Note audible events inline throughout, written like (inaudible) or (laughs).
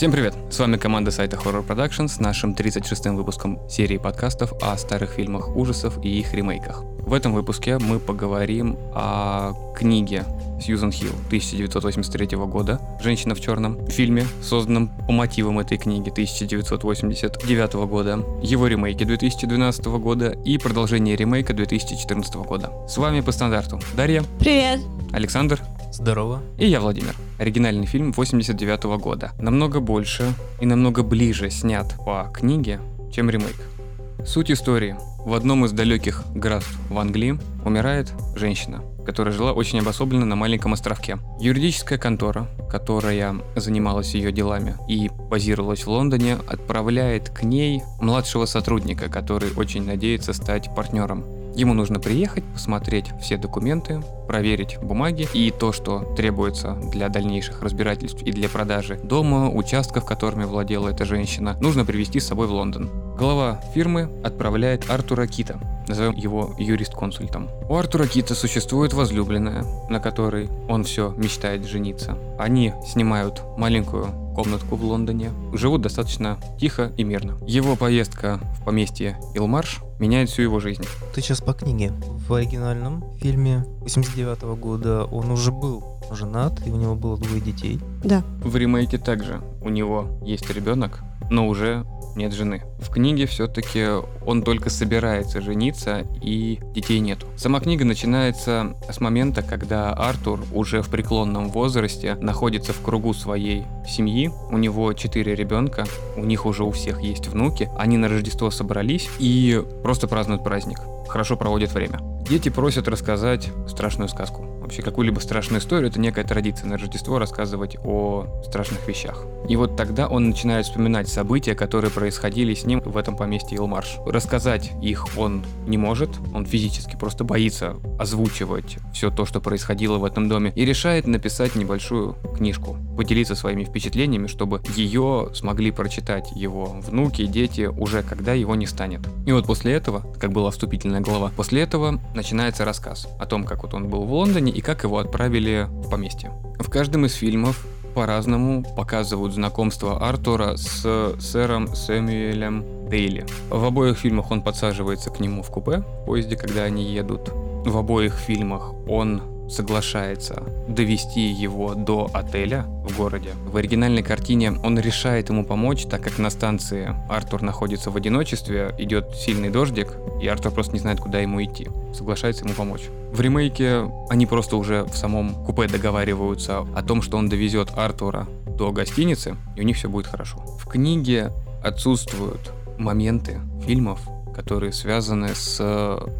Всем привет! С вами команда сайта Horror Production с нашим 36-м выпуском серии подкастов о старых фильмах ужасов и их ремейках. В этом выпуске мы поговорим о книге Сьюзан Хилл 1983 года «Женщина в черном», фильме, созданном по мотивам этой книги 1989 года, его ремейке 2012 года и продолжение ремейка 2014 года. С вами по стандарту Дарья. Привет. Александр. Здорово. И я Владимир. Оригинальный фильм 89 года. Намного больше и намного ближе снят по книге, чем ремейк. Суть истории. В одном из далеких графств в Англии умирает женщина, которая жила очень обособленно на маленьком островке. Юридическая контора, которая занималась ее делами и базировалась в Лондоне, отправляет к ней младшего сотрудника, который очень надеется стать партнером. Ему нужно приехать, посмотреть все документы, проверить бумаги и то, что требуется для дальнейших разбирательств и для продажи дома, участков, которыми владела эта женщина, нужно привезти с собой в Лондон. Глава фирмы отправляет Артура Кита, назовем его юрист-консультом. У Артура Кита существует возлюбленная, на которой он все мечтает жениться. Они снимают маленькую комнатку в Лондоне, живут достаточно тихо и мирно. Его поездка в поместье Илмарш меняет всю его жизнь. Ты сейчас по книге. В оригинальном фильме 89 года он уже был женат, и у него было двое детей. Да. В ремейке также у него есть ребенок, но уже нет жены. В книге все-таки он только собирается жениться и детей нету. Сама книга начинается с момента, когда Артур уже в преклонном возрасте находится в кругу своей семьи. У него четыре ребенка, у них уже у всех есть внуки. Они на Рождество собрались и просто празднуют праздник. Хорошо проводят время. Дети просят рассказать страшную сказку. Вообще какую-либо страшную историю, это некая традиция на Рождество рассказывать о страшных вещах. И вот тогда он начинает вспоминать события, которые происходили с ним в этом поместье Илмарш. Рассказать их он не может, он физически просто боится озвучивать все то, что происходило в этом доме, и решает написать небольшую книжку, поделиться своими впечатлениями, чтобы ее смогли прочитать его внуки, дети уже когда его не станет. И вот после этого, как была вступительная глава, после этого начинается рассказ о том, как вот он был в Лондоне как его отправили в поместье. В каждом из фильмов по-разному показывают знакомство Артура с сэром Сэмюэлем Дейли. В обоих фильмах он подсаживается к нему в купе в поезде, когда они едут. В обоих фильмах он соглашается довести его до отеля в городе. В оригинальной картине он решает ему помочь, так как на станции Артур находится в одиночестве, идет сильный дождик, и Артур просто не знает, куда ему идти. Соглашается ему помочь. В ремейке они просто уже в самом купе договариваются о том, что он довезет Артура до гостиницы, и у них все будет хорошо. В книге отсутствуют моменты фильмов, которые связаны с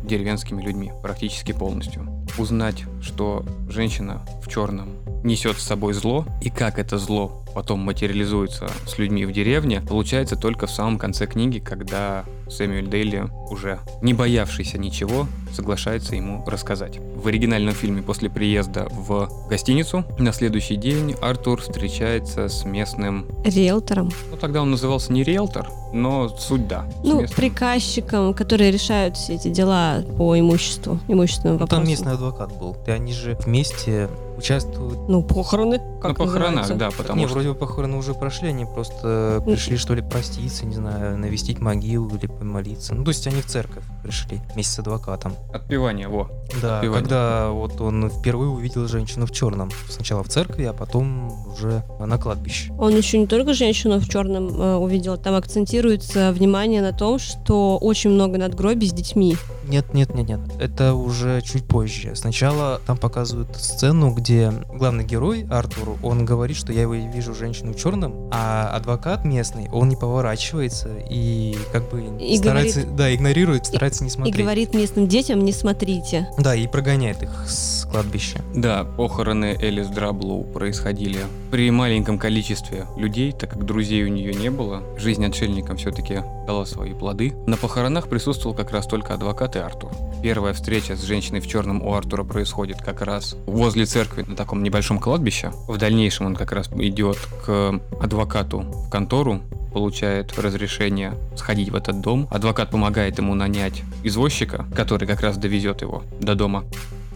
деревенскими людьми практически полностью. Узнать, что женщина в черном несет с собой зло, и как это зло потом материализуется с людьми в деревне, получается только в самом конце книги, когда Сэмюэль Дейли, уже не боявшийся ничего, соглашается ему рассказать. В оригинальном фильме после приезда в гостиницу на следующий день Артур встречается с местным... Риэлтором. Ну, тогда он назывался не риэлтор, но суть да. Ну, местным... приказчиком, которые решают все эти дела по имуществу, имущественным ну, вопросам. Там местный адвокат был. И они же вместе участвуют. Ну, похороны. Как на похоронах, да, потому не, что... вроде бы похороны уже прошли, они просто пришли, что ли, проститься, не знаю, навестить могилу или помолиться. Ну, то есть они в церковь пришли вместе с адвокатом. Отпевание, во. Да, Отпевание. когда вот он впервые увидел женщину в черном. Сначала в церкви, а потом уже на кладбище. Он еще не только женщину в черном э, увидел, там акцентируется внимание на том, что очень много надгробий с детьми. Нет, нет, нет, нет. Это уже чуть позже. Сначала там показывают сцену, где главный герой Артур, он говорит, что я его вижу женщину в черном, а адвокат местный, он не поворачивается и как бы И старается, говорит- да, игнорирует, старается не И смотреть. говорит местным детям, не смотрите. Да, и прогоняет их с кладбища. Да, похороны Элис Драблоу происходили при маленьком количестве людей, так как друзей у нее не было. Жизнь отшельникам все-таки дала свои плоды. На похоронах присутствовал как раз только адвокат и Артур. Первая встреча с женщиной в черном у Артура происходит как раз возле церкви на таком небольшом кладбище. В дальнейшем он как раз идет к адвокату в контору, получает разрешение сходить в этот дом. Адвокат помогает ему нанять извозчика, который как раз довезет его до дома.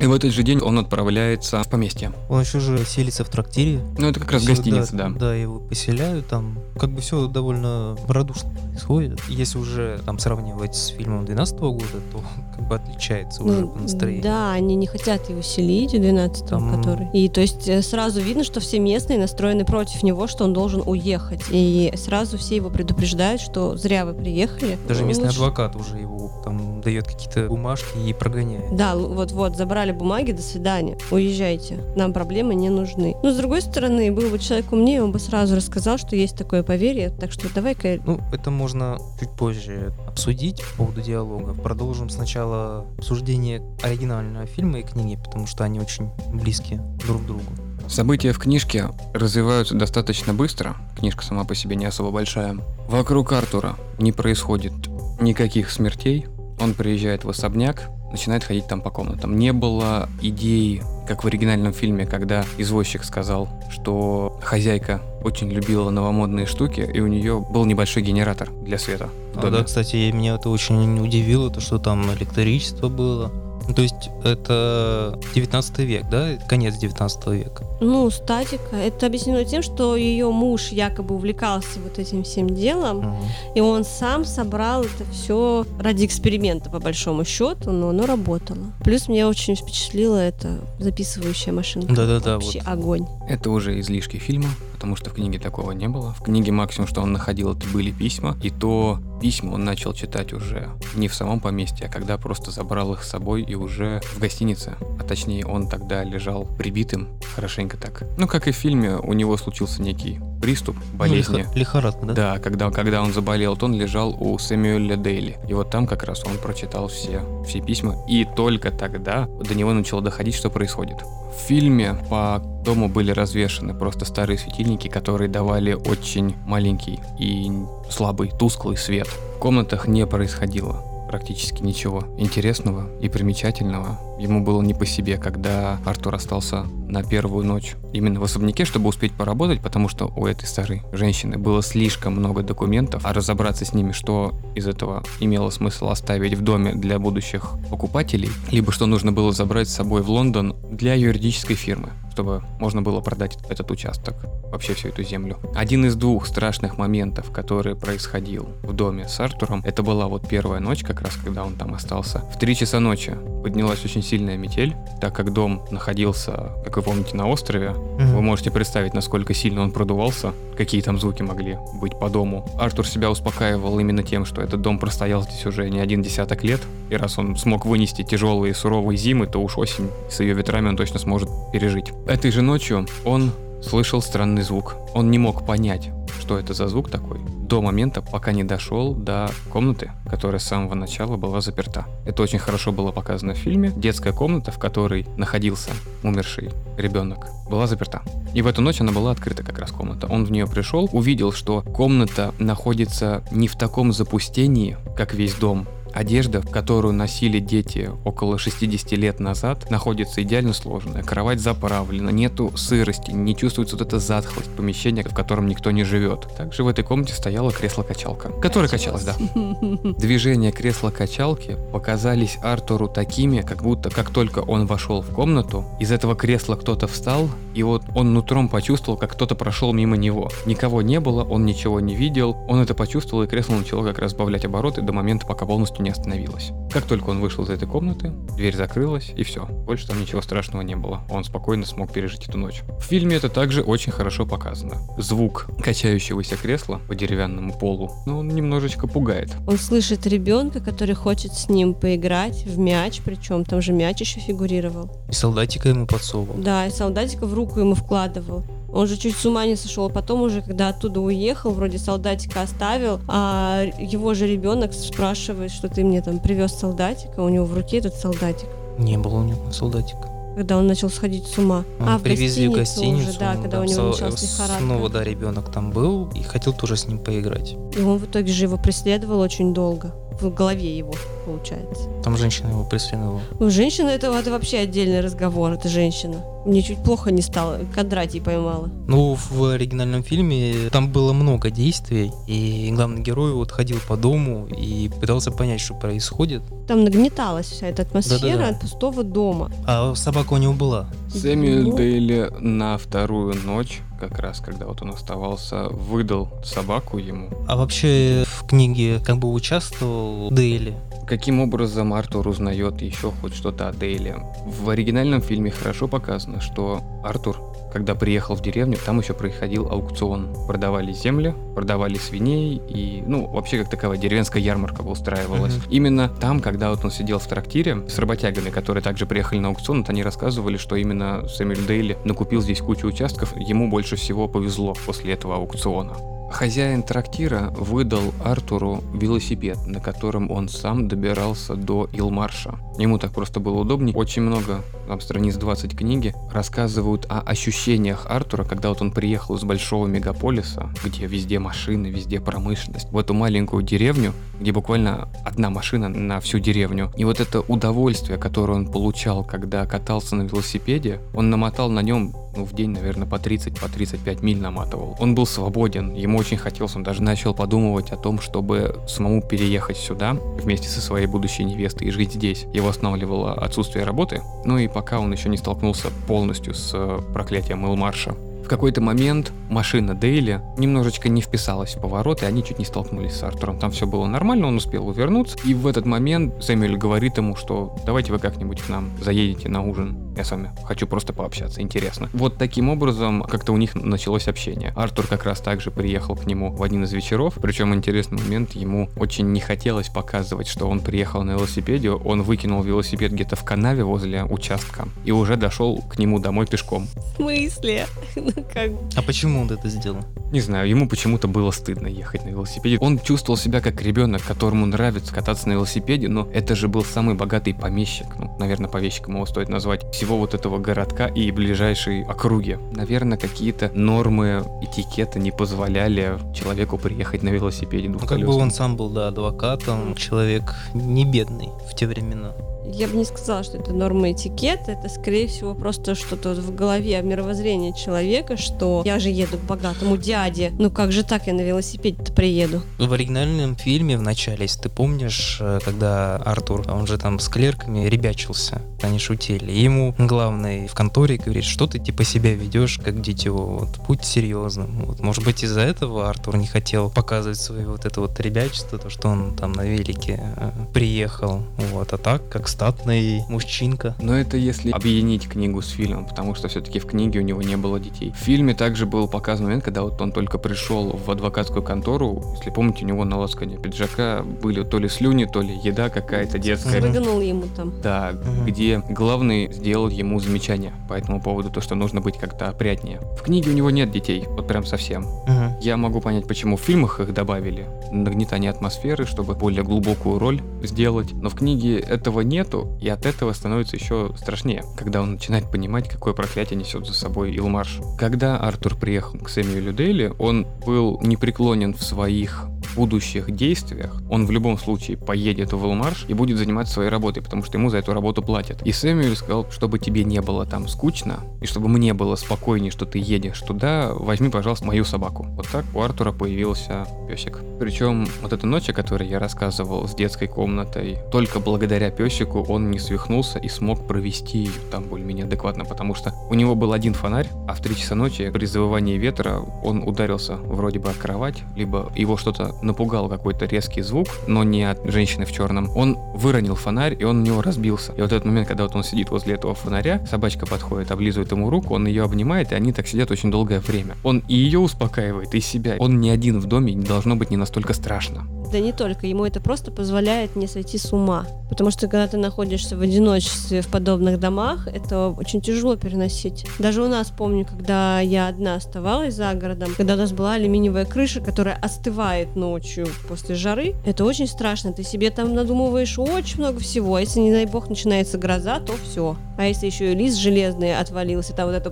И в этот же день он отправляется в поместье. Он еще же селится в трактире. Ну, это как раз гостиница, да. Да, его поселяют там. Как бы все довольно радушно происходит. Если уже там сравнивать с фильмом 12 года, то как бы отличается уже Ну, по настроению. Да, они не хотят его селить, 12 Там- который. И то есть э, сразу видно, что все местные настроены против него, что он должен уехать. И сразу все его предупреждают, что зря вы приехали. Даже Ну, местный лучше- адвокат уже его там дает какие-то бумажки и прогоняет. Да, вот-вот, забрали бумаги, до свидания, уезжайте, нам проблемы не нужны. Но с другой стороны, был бы человек умнее, он бы сразу рассказал, что есть такое поверье, так что давай-ка... Ну, это можно чуть позже обсудить по поводу диалога. Продолжим сначала обсуждение оригинального фильма и книги, потому что они очень близки друг к другу. События в книжке развиваются достаточно быстро. Книжка сама по себе не особо большая. Вокруг Артура не происходит никаких смертей. Он приезжает в особняк, начинает ходить там по комнатам. Не было идеи, как в оригинальном фильме, когда извозчик сказал, что хозяйка очень любила новомодные штуки, и у нее был небольшой генератор для света А, да, кстати, меня это очень удивило, то, что там электричество было. Ну, то есть это 19 век, да? Конец 19 века. Ну, статика. Это объяснено тем, что ее муж якобы увлекался вот этим всем делом, Мгм. и он сам собрал это все ради эксперимента, по большому счету, но оно работало. Плюс меня очень впечатлила эта записывающая машинка. Да-да-да, Вообще вот. огонь. Это уже излишки фильма, потому что в книге такого не было. В книге максимум, что он находил, это были письма, и то письма он начал читать уже не в самом поместье, а когда просто забрал их с собой и уже в гостинице. А точнее, он тогда лежал прибитым, хорошенько так. Ну, как и в фильме, у него случился некий приступ Ну, болезни. лихо- лихорадка, да? Да, когда, когда он заболел, то он лежал у Сэмюэля Дейли. И вот там как раз он прочитал все, все письма. И только тогда до него начало доходить, что происходит. В фильме по дому были развешаны просто старые светильники, которые давали очень маленький и слабый, тусклый свет. В комнатах не происходило практически ничего интересного и примечательного. Ему было не по себе, когда Артур остался на первую ночь именно в особняке, чтобы успеть поработать, потому что у этой старой женщины было слишком много документов, а разобраться с ними, что из этого имело смысл оставить в доме для будущих покупателей, либо что нужно было забрать с собой в Лондон для юридической фирмы, чтобы можно было продать этот участок, вообще всю эту землю. Один из двух страшных моментов, который происходил в доме с Артуром, это была вот первая ночь, как раз когда он там остался. В три часа ночи поднялась очень сильная метель, так как дом находился, как вы помните, на острове. Мгм. Вы можете представить, насколько сильно он продувался, какие там звуки могли быть по дому. Артур себя успокаивал именно тем, что этот дом простоял здесь уже не один десяток лет, и раз он смог вынести тяжелые суровые зимы, то уж осень с ее ветрами он точно сможет пережить. Этой же ночью он слышал странный звук. Он не мог понять, что это за звук такой, до момента, пока не дошел до комнаты, которая с самого начала была заперта. Это очень хорошо было показано в фильме. Детская комната, в которой находился умерший ребенок, была заперта. И в эту ночь она была открыта как раз комната. Он в нее пришел, увидел, что комната находится не в таком запустении, как весь дом, Одежда, которую носили дети около 60 лет назад, находится идеально сложенная. Кровать заправлена, нету сырости, не чувствуется вот эта затхлость помещения, в котором никто не живет. Также в этой комнате стояло кресло-качалка, которое качалось, да. (laughs) Движения кресла-качалки показались Артуру такими, как будто как только он вошел в комнату, из этого кресла кто-то встал, и вот он нутром почувствовал, как кто-то прошел мимо него. Никого не было, он ничего не видел, он это почувствовал, и кресло начало как раз сбавлять обороты до момента, пока полностью не остановилось. Как только он вышел из этой комнаты, дверь закрылась, и все. Больше там ничего страшного не было. Он спокойно смог пережить эту ночь. В фильме это также очень хорошо показано. Звук качающегося кресла по деревянному полу, ну, он немножечко пугает. Он слышит ребенка, который хочет с ним поиграть в мяч, причем там же мяч еще фигурировал. И солдатика ему подсовывал. Да, и солдатика в руку ему вкладывал. Он же чуть с ума не сошел. Потом уже, когда оттуда уехал, вроде солдатика оставил, а его же ребенок спрашивает, что ты мне там привез солдатика, у него в руке этот солдатик. Не было у него солдатика. Когда он начал сходить с ума. А, в привезли в гостиницу уже, да, он когда там у него началась лихорадка. Снова, да, ребенок там был и хотел тоже с ним поиграть. И он в итоге же его преследовал очень долго. В голове его, получается. Там женщина его преследовала. Ну, женщина это, это вообще отдельный разговор, это женщина. Мне чуть плохо не стало, Кадратий поймала. Ну, в оригинальном фильме там было много действий, и главный герой вот ходил по дому и пытался понять, что происходит. Там нагнеталась вся эта атмосфера Да-да-да. от пустого дома. А собака у него была. Сэмюэль Ну. Дейли на вторую ночь, как раз когда вот он оставался, выдал собаку ему. А вообще в книге как бы участвовал Дейли. Каким образом Артур узнает еще хоть что-то о Дейле? В оригинальном фильме хорошо показано, что Артур, когда приехал в деревню, там еще происходил аукцион. Продавали земли, продавали свиней и, ну, вообще как таковая деревенская ярмарка устраивалась. Мгм. Именно там, когда вот он сидел в трактире с работягами, которые также приехали на аукцион, вот они рассказывали, что именно Сэмюэль Дейли накупил здесь кучу участков, ему больше всего повезло после этого аукциона. Хозяин трактира выдал Артуру велосипед, на котором он сам добирался до Илмарша. Ему так просто было удобнее. Очень много, там страниц 20 книги, рассказывают о ощущениях Артура, когда вот он приехал из большого мегаполиса, где везде машины, везде промышленность, в эту маленькую деревню, где буквально одна машина на всю деревню. И вот это удовольствие, которое он получал, когда катался на велосипеде, он намотал на нем ну, в день, наверное, по 30, по 35 миль наматывал. Он был свободен, ему очень хотелось, он даже начал подумывать о том, чтобы самому переехать сюда вместе со своей будущей невестой и жить здесь. Его останавливало отсутствие работы, ну и пока он еще не столкнулся полностью с э, проклятием Илмарша. В какой-то момент машина Дейли немножечко не вписалась в поворот, и они чуть не столкнулись с Артуром. Там все было нормально, он успел увернуться. И в этот момент Сэмюэль говорит ему, что давайте вы как-нибудь к нам заедете на ужин. Я с вами хочу просто пообщаться, интересно. Вот таким образом как-то у них началось общение. Артур как раз также приехал к нему в один из вечеров. Причем интересный момент, ему очень не хотелось показывать, что он приехал на велосипеде. Он выкинул велосипед где-то в канаве возле участка и уже дошел к нему домой пешком. В смысле? Ну? (laughs) А почему он это сделал? Не знаю, ему почему-то было стыдно ехать на велосипеде. Он чувствовал себя как ребенок, которому нравится кататься на велосипеде, но это же был самый богатый помещик. Ну, наверное, помещиком его стоит назвать. Всего вот этого городка и ближайшей округи. Наверное, какие-то нормы этикета не позволяли человеку приехать на велосипеде Ну, как бы он сам был, да, адвокатом, человек не бедный в те времена. Я бы не сказала, что это норма этикета, это, скорее всего, просто что-то в голове мировоззрение человека, что я же еду к богатому дяде, ну как же так я на велосипеде-то приеду? В оригинальном фильме в начале, если ты помнишь, э, когда Артур, он же там с клерками ребячился, они шутили. Ему главный в конторе говорит, что ты типа себя ведешь как дитё, вот, будь серьезным. Вот, может быть из-за этого Артур не хотел показывать свое вот это вот ребячество, то, что он там на велике э, приехал. Вот, а так, как статный мужчинка. Но это если объединить книгу с фильмом, потому что все-таки в книге у него не было детей. В фильме также был показан момент, когда вот он только пришел в адвокатскую контору. Если помните, у него на ласкане пиджака были то ли слюни, то ли еда какая-то детская. Мгм. Выгнул ему там. Да, Мгм. где главный сделал ему замечание по этому поводу, то, что нужно быть как-то опрятнее. В книге у него нет детей, вот прям совсем. Мгм. Я могу понять, почему в фильмах их добавили. Нагнетание атмосферы, чтобы более глубокую роль сделать. Но в книге этого нету, и от этого становится еще страшнее, когда он начинает понимать, какое проклятие несет за собой Илмарш. Когда Артур приехал к Сэмюэлю Дейли, он был непреклонен в своих будущих действиях, он в любом случае поедет в Илмарш и будет заниматься своей работой, потому что ему за эту работу платят. И Сэмюэль сказал, чтобы тебе не было там скучно, и чтобы мне было спокойнее, что ты едешь туда, возьми, пожалуйста, мою собаку. Вот так у Артура появился песик. Причем вот эта ночь, о которой я рассказывал с детской комнатой, только благодаря песику он не свихнулся и смог провести ее там более-менее адекватно, потому что у него был один фонарь, а в 3 часа ночи при завывании ветра он ударился вроде бы о кровать, либо его что-то напугал какой-то резкий звук, но не от женщины в черном. Он выронил фонарь, и он на него разбился. И вот этот момент, когда вот он сидит возле этого фонаря, собачка подходит, облизывает ему руку, он ее обнимает, и они так сидят очень долгое время. Он и ее успокаивает, и себя. Он не один в доме, не должно быть не настолько страшно. Да не только, ему это просто позволяет не сойти с ума. Потому что когда ты находишься в одиночестве в подобных домах, это очень тяжело переносить. Даже у нас, помню, когда я одна оставалась за городом, когда у нас была алюминиевая крыша, которая остывает ночью после жары, это очень страшно. Ты себе там надумываешь очень много всего. А если, не дай бог, начинается гроза, то все. А если еще и лист железный отвалился, там вот это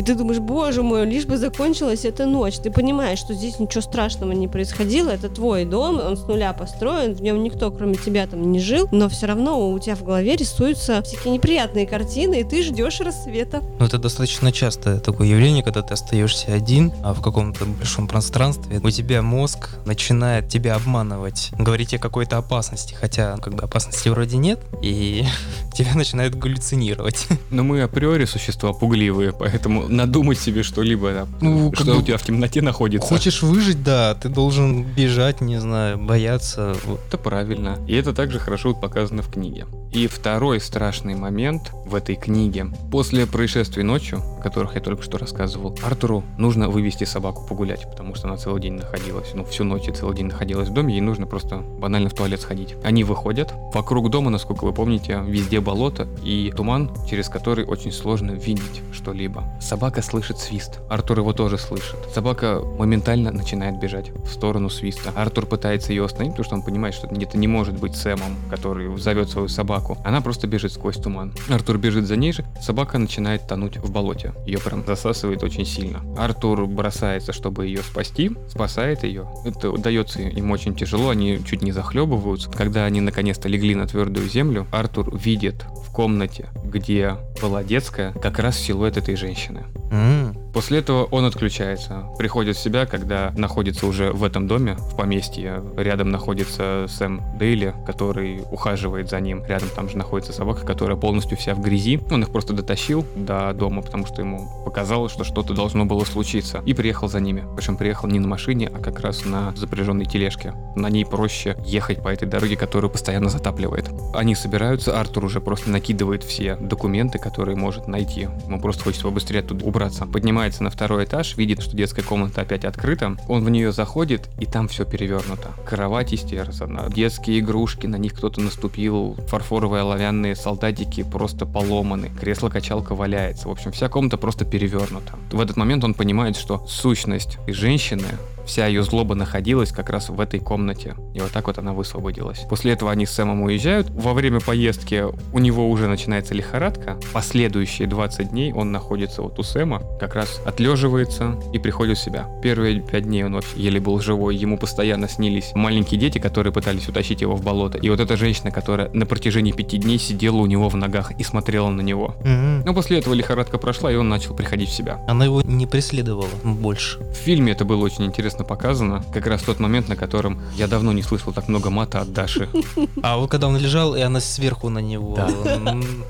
И ты думаешь, боже мой, лишь бы закончилась эта ночь. Ты понимаешь, что здесь ничего страшного не происходило, это твой дом, он с нуля построен, в нем никто, кроме тебя, там не жил, но все равно у тебя в голове рисуются всякие неприятные картины, и ты ждешь рассвета. Ну, это достаточно частое такое явление, когда ты остаешься один а в каком-то большом пространстве. У тебя мозг начинает тебя обманывать, говорить о какой-то опасности, хотя как бы опасности вроде нет, и (laughs) тебя начинает галлюцинировать. Но мы априори существа пугливые, поэтому надумать себе что-либо, Ну, что у тебя в темноте находится. Хочешь выжить, да, ты должен бежать, не знаю, бояться. Вот. Это правильно. И это также хорошо показано в книге. И второй страшный момент в этой книге. После происшествий ночью, о которых я только что рассказывал, Артуру нужно вывести собаку погулять, потому что она целый день находилась, ну, всю ночь и целый день находилась в доме, ей нужно просто банально в туалет сходить. Они выходят. Вокруг дома, насколько вы помните, везде болото и туман, через который очень сложно видеть что-либо. Собака слышит свист. Артур его тоже слышит. Собака моментально начинает бежать в сторону свиста. Артур пытается ее остановить, потому что он понимает, что это не может быть Сэмом, который зовет свою собаку. Она просто бежит сквозь туман. Артур бежит за ней же, собака начинает тонуть в болоте. Ее прям засасывает очень сильно. Артур бросается, чтобы ее спасти, спасает ее. Это удается им очень тяжело, они чуть не захлебываются. Когда они наконец-то легли на твердую землю, Артур видит в комнате, где была детская, как раз силуэт этой женщины. 嗯。После этого он отключается, приходит в себя, когда находится уже в этом доме, в поместье. Рядом находится Сэм Дейли, который ухаживает за ним. Рядом там же находится собака, которая полностью вся в грязи. Он их просто дотащил до дома, потому что ему показалось, что что-то должно было случиться. И приехал за ними. Причем приехал не на машине, а как раз на запряженной тележке. На ней проще ехать по этой дороге, которую постоянно затапливает. Они собираются, Артур уже просто накидывает все документы, которые может найти. Ему просто хочется побыстрее оттуда убраться. Поднимается на второй этаж, видит, что детская комната опять открыта. Он в нее заходит, и там все перевернуто. Кровать истерзана, детские игрушки, на них кто-то наступил, фарфоровые оловянные солдатики просто поломаны, кресло-качалка валяется. В общем, вся комната просто перевернута. В этот момент он понимает, что сущность женщины Вся ее злоба находилась как раз в этой комнате. И вот так вот она высвободилась. После этого они с Сэмом уезжают. Во время поездки у него уже начинается лихорадка. Последующие 20 дней он находится вот у Сэма, как раз отлеживается и приходит в себя. Первые 5 дней он вообще еле был живой. Ему постоянно снились маленькие дети, которые пытались утащить его в болото. И вот эта женщина, которая на протяжении 5 дней сидела у него в ногах и смотрела на него. Мгм. Но после этого лихорадка прошла, и он начал приходить в себя. Она его не преследовала больше. В фильме это было очень интересно показано. Как раз тот момент, на котором я давно не слышал так много мата от Даши. (laughs) А вот когда он лежал, и она сверху на него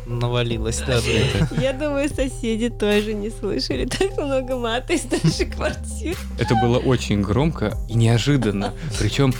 навалилась. Да, это- (laughs) Я думаю, соседи тоже не слышали так много мата из нашей квартиры. Это было очень громко и неожиданно. Причем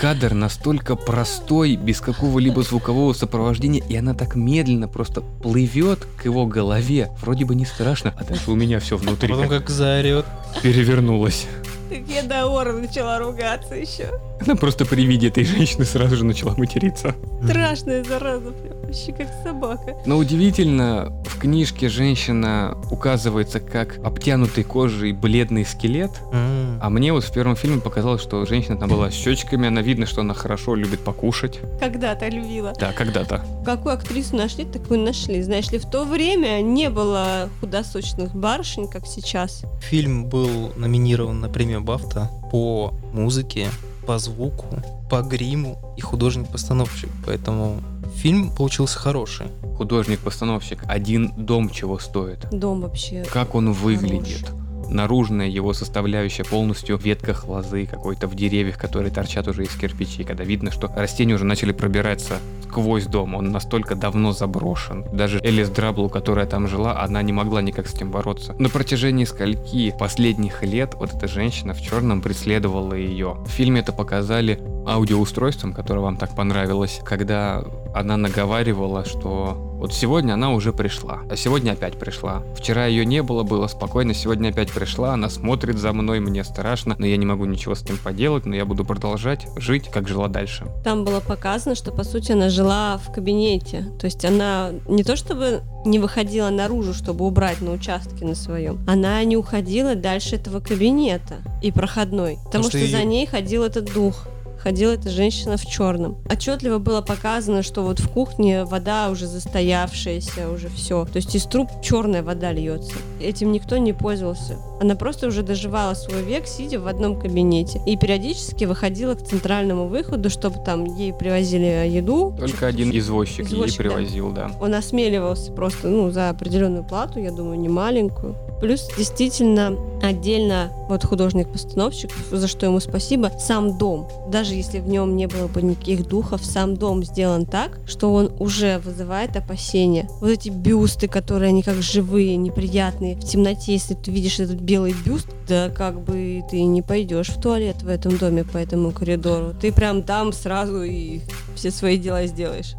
кадр настолько простой, без какого-либо звукового сопровождения, и она так медленно просто плывет к его голове. Вроде бы не страшно, а дальше у меня все внутри Потом как как заорет. перевернулось. Так я до ора начала ругаться еще. Она просто при виде этой женщины сразу же начала материться. Страшная зараза, прям вообще как собака. Но удивительно, в книжке женщина указывается как обтянутый кожей бледный скелет, М. а мне вот в первом фильме показалось, что женщина там была с щечками, она видно, что она хорошо любит покушать. Когда-то любила. Да, когда-то. Какую актрису нашли, такую нашли. Знаешь ли, в то время не было худосочных барышень, как сейчас. Фильм был номинирован на премию Бафта по музыке, по звуку, по гриму и художник-постановщик. Поэтому фильм получился хороший. Художник-постановщик, один дом чего стоит. Дом вообще. Как он выглядит. Наружная его составляющая полностью в ветках лозы, какой-то в деревьях, которые торчат уже из кирпичей, когда видно, что растения уже начали пробираться сквозь дом, он настолько давно заброшен. Даже Элис Драблу, которая там жила, она не могла никак с этим бороться. На протяжении скольки последних лет вот эта женщина в черном преследовала ее. В фильме это показали аудиоустройством, которое вам так понравилось, когда она наговаривала, что вот сегодня она уже пришла, а сегодня опять пришла. Вчера ее не было, было спокойно, сегодня опять пришла, она смотрит за мной, мне страшно, но я не могу ничего с этим поделать, но я буду продолжать жить, как жила дальше. Там было показано, что по сути она жила в кабинете. То есть она не то чтобы не выходила наружу, чтобы убрать на участке на своем, она не уходила дальше этого кабинета и проходной. Потому что что, её- за ней ходил этот дух ходила эта женщина в черном. Отчетливо было показано, что вот в кухне вода уже застоявшаяся, уже все. То есть из труб черная вода льется. Этим никто не пользовался. Она просто уже доживала свой век, сидя в одном кабинете. И периодически выходила к центральному выходу, чтобы там ей привозили еду. Только один извозчик, Извозчик, ей да. привозил, да. Он осмеливался просто, ну, за определенную плату, я думаю, не маленькую. Плюс действительно отдельно вот художник-постановщик, за что ему спасибо, сам дом. Даже если в нем не было бы никаких духов, сам дом сделан так, что он уже вызывает опасения. Вот эти бюсты, которые они как живые, неприятные. В темноте, если ты видишь этот белый бюст, да как бы ты не пойдешь в туалет в этом доме по этому коридору. Ты прям там сразу и все свои дела сделаешь.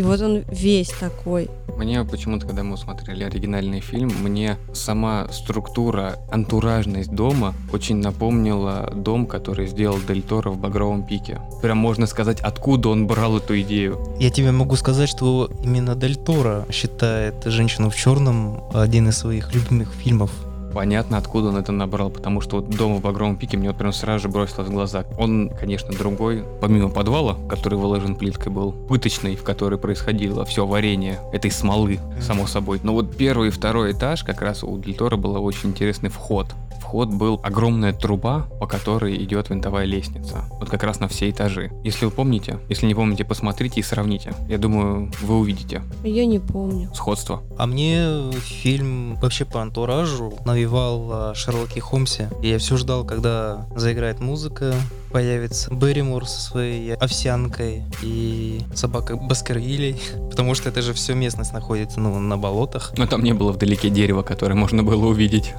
И вот он весь такой. Мне почему-то, когда мы смотрели оригинальный фильм, мне сама структура, антуражность дома очень напомнила дом, который сделал Дель Торо в «Багровом пике». Прям можно сказать, откуда он брал эту идею. Я тебе могу сказать, что именно Дель Торо считает «Женщину в черном» один из своих любимых фильмов. Понятно, откуда он это набрал, потому что вот дом в Багровом пике мне вот прям сразу же бросилось в глаза. Он, конечно, другой, помимо подвала, который выложен плиткой был, пыточный, в которой происходило все варенье этой смолы, само собой. Но вот первый и второй этаж, как раз у Дель Торо был очень интересный вход. Вход был огромная труба, по которой идет винтовая лестница. Вот как раз на все этажи. Если вы помните, если не помните, посмотрите и сравните. Я думаю, вы увидите Я не помню. сходство. А мне фильм вообще по антуражу навевал о Шерлоке Холмсе. И я все ждал, когда заиграет музыка, появится Берримор со своей овсянкой и собакой Баскервилей, (laughs) потому что это же все местность находится ну, на болотах. Но там не было вдалеке дерева, которое можно было увидеть.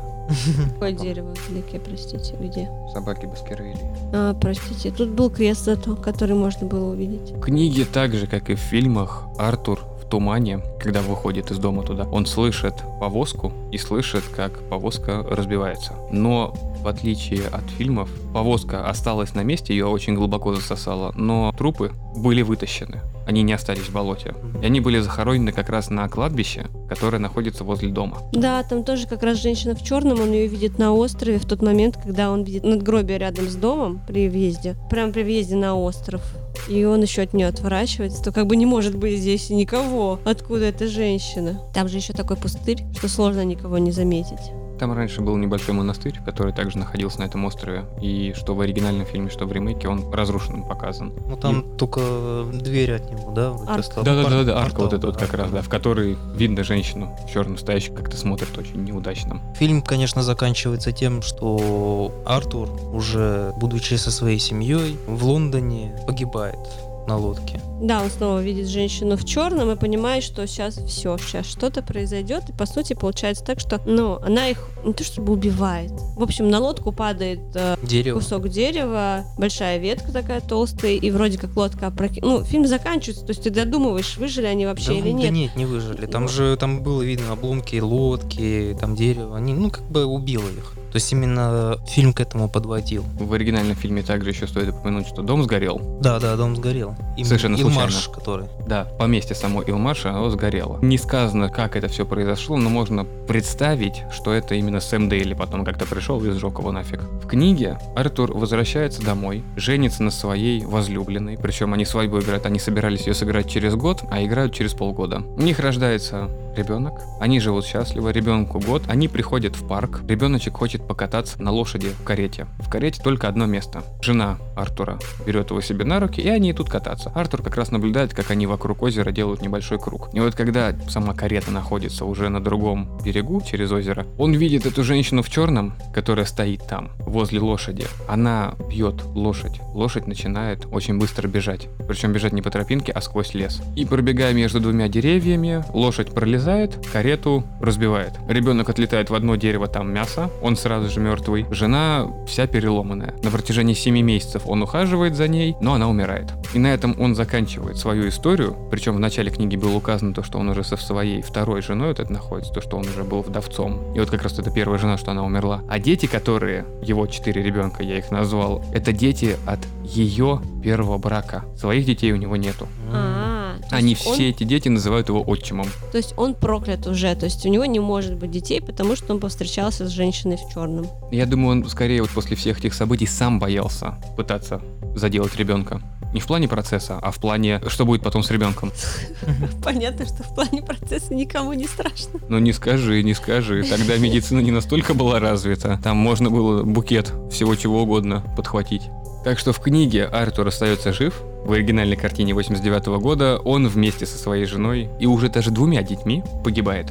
Какое дерево вдалеке, простите, где? Собаки Баскервилей. А, простите, тут был крест зато, который можно было увидеть. В книге так же, как и в фильмах, Артур в тумане, когда выходит из дома туда, он слышит повозку и слышит, как повозка разбивается. Но в отличие от фильмов, повозка осталась на месте, ее очень глубоко засосало, но трупы были вытащены. Они не остались в болоте. И они были захоронены как раз на кладбище, которое находится возле дома. Да, там тоже как раз женщина в черном, он ее видит на острове в тот момент, когда он видит надгробие рядом с домом при въезде, прямо при въезде на остров. И он еще от нее отворачивается, то как бы не может быть здесь никого. Откуда эта женщина? Там же еще такой пустырь, что сложно никого не заметить. Там раньше был небольшой монастырь, который также находился на этом острове. И что в оригинальном фильме, что в ремейке, он разрушенным показан. Ну там только дверь от него, да? вроде Арка. Да, да, да, да, арка портал, вот эта вот как раз, да, в которой видно женщину в черном стоящую, как-то смотрит очень неудачно. Фильм, конечно, заканчивается тем, что Артур, уже будучи со своей семьей в Лондоне, погибает на лодке. Да, он снова видит женщину в черном и понимает, что сейчас все, сейчас что-то произойдет. И по сути получается так, что, ну, она их не то чтобы убивает. В общем, на лодку падает э, Дерево. кусок дерева, большая ветка такая толстая, и вроде как лодка опроки... Ну, фильм заканчивается, то есть ты додумываешь, выжили они вообще Да, или да нет. нет, не выжили. Там Ну. же там было видно обломки лодки, там дерево. Они, ну, как бы убило их. То есть именно фильм к этому подводил. В оригинальном фильме также еще стоит упомянуть, что дом сгорел. Да, да, дом сгорел. Именно Совершенно Илмарш, случайно. который. Да, поместье само Илмаша, оно сгорело. Не сказано, как это все произошло, но можно представить, что это именно Сэм Дейли потом как-то пришел и сжег его нафиг. В книге Артур возвращается домой, женится на своей возлюбленной, причем они свадьбу играют, они собирались ее сыграть через год, а играют через полгода. У них рождается ребенок, они живут счастливо, ребенку год, они приходят в парк, ребеночек хочет покататься на лошади в карете. В карете только одно место. Жена Артура берет его себе на руки, и они идут кататься. Артур как раз наблюдает, как они вокруг озера делают небольшой круг. И вот когда сама карета находится уже на другом берегу, через озеро, он видит эту женщину в черном, которая стоит там, возле лошади. Она бьет лошадь. Лошадь начинает очень быстро бежать. Причем бежать не по тропинке, а сквозь лес. И пробегая между двумя деревьями, лошадь пролезает, карету разбивает. Ребенок отлетает в одно дерево, там мясо, он сразу же мертвый. Жена вся переломанная. На протяжении 7 месяцев он ухаживает за ней, но она умирает. И на этом он заканчивает свою историю. Причем в начале книги было указано то, что он уже со своей второй женой вот это находится, то, что он уже был вдовцом. И вот как раз это первая жена, что она умерла. А дети, которые, его четыре ребенка, я их назвал, это дети от ее первого брака. Своих детей у него нету. А, то Они он- все эти дети называют его отчимом. то есть он проклят уже, то есть у него не может быть детей, потому что он повстречался с женщиной в черном. Я думаю, он скорее вот после всех этих событий сам боялся пытаться заделать ребенка. Не в плане процесса, а в плане, что будет потом с ребенком. (laughs) Понятно, что в плане процесса никому не страшно. Ну не скажи, не скажи. Тогда медицина не настолько была развита. Там можно было букет всего чего угодно подхватить. Так что в книге Артур остается жив. В оригинальной картине 89 года он вместе со своей женой и уже даже двумя детьми погибает.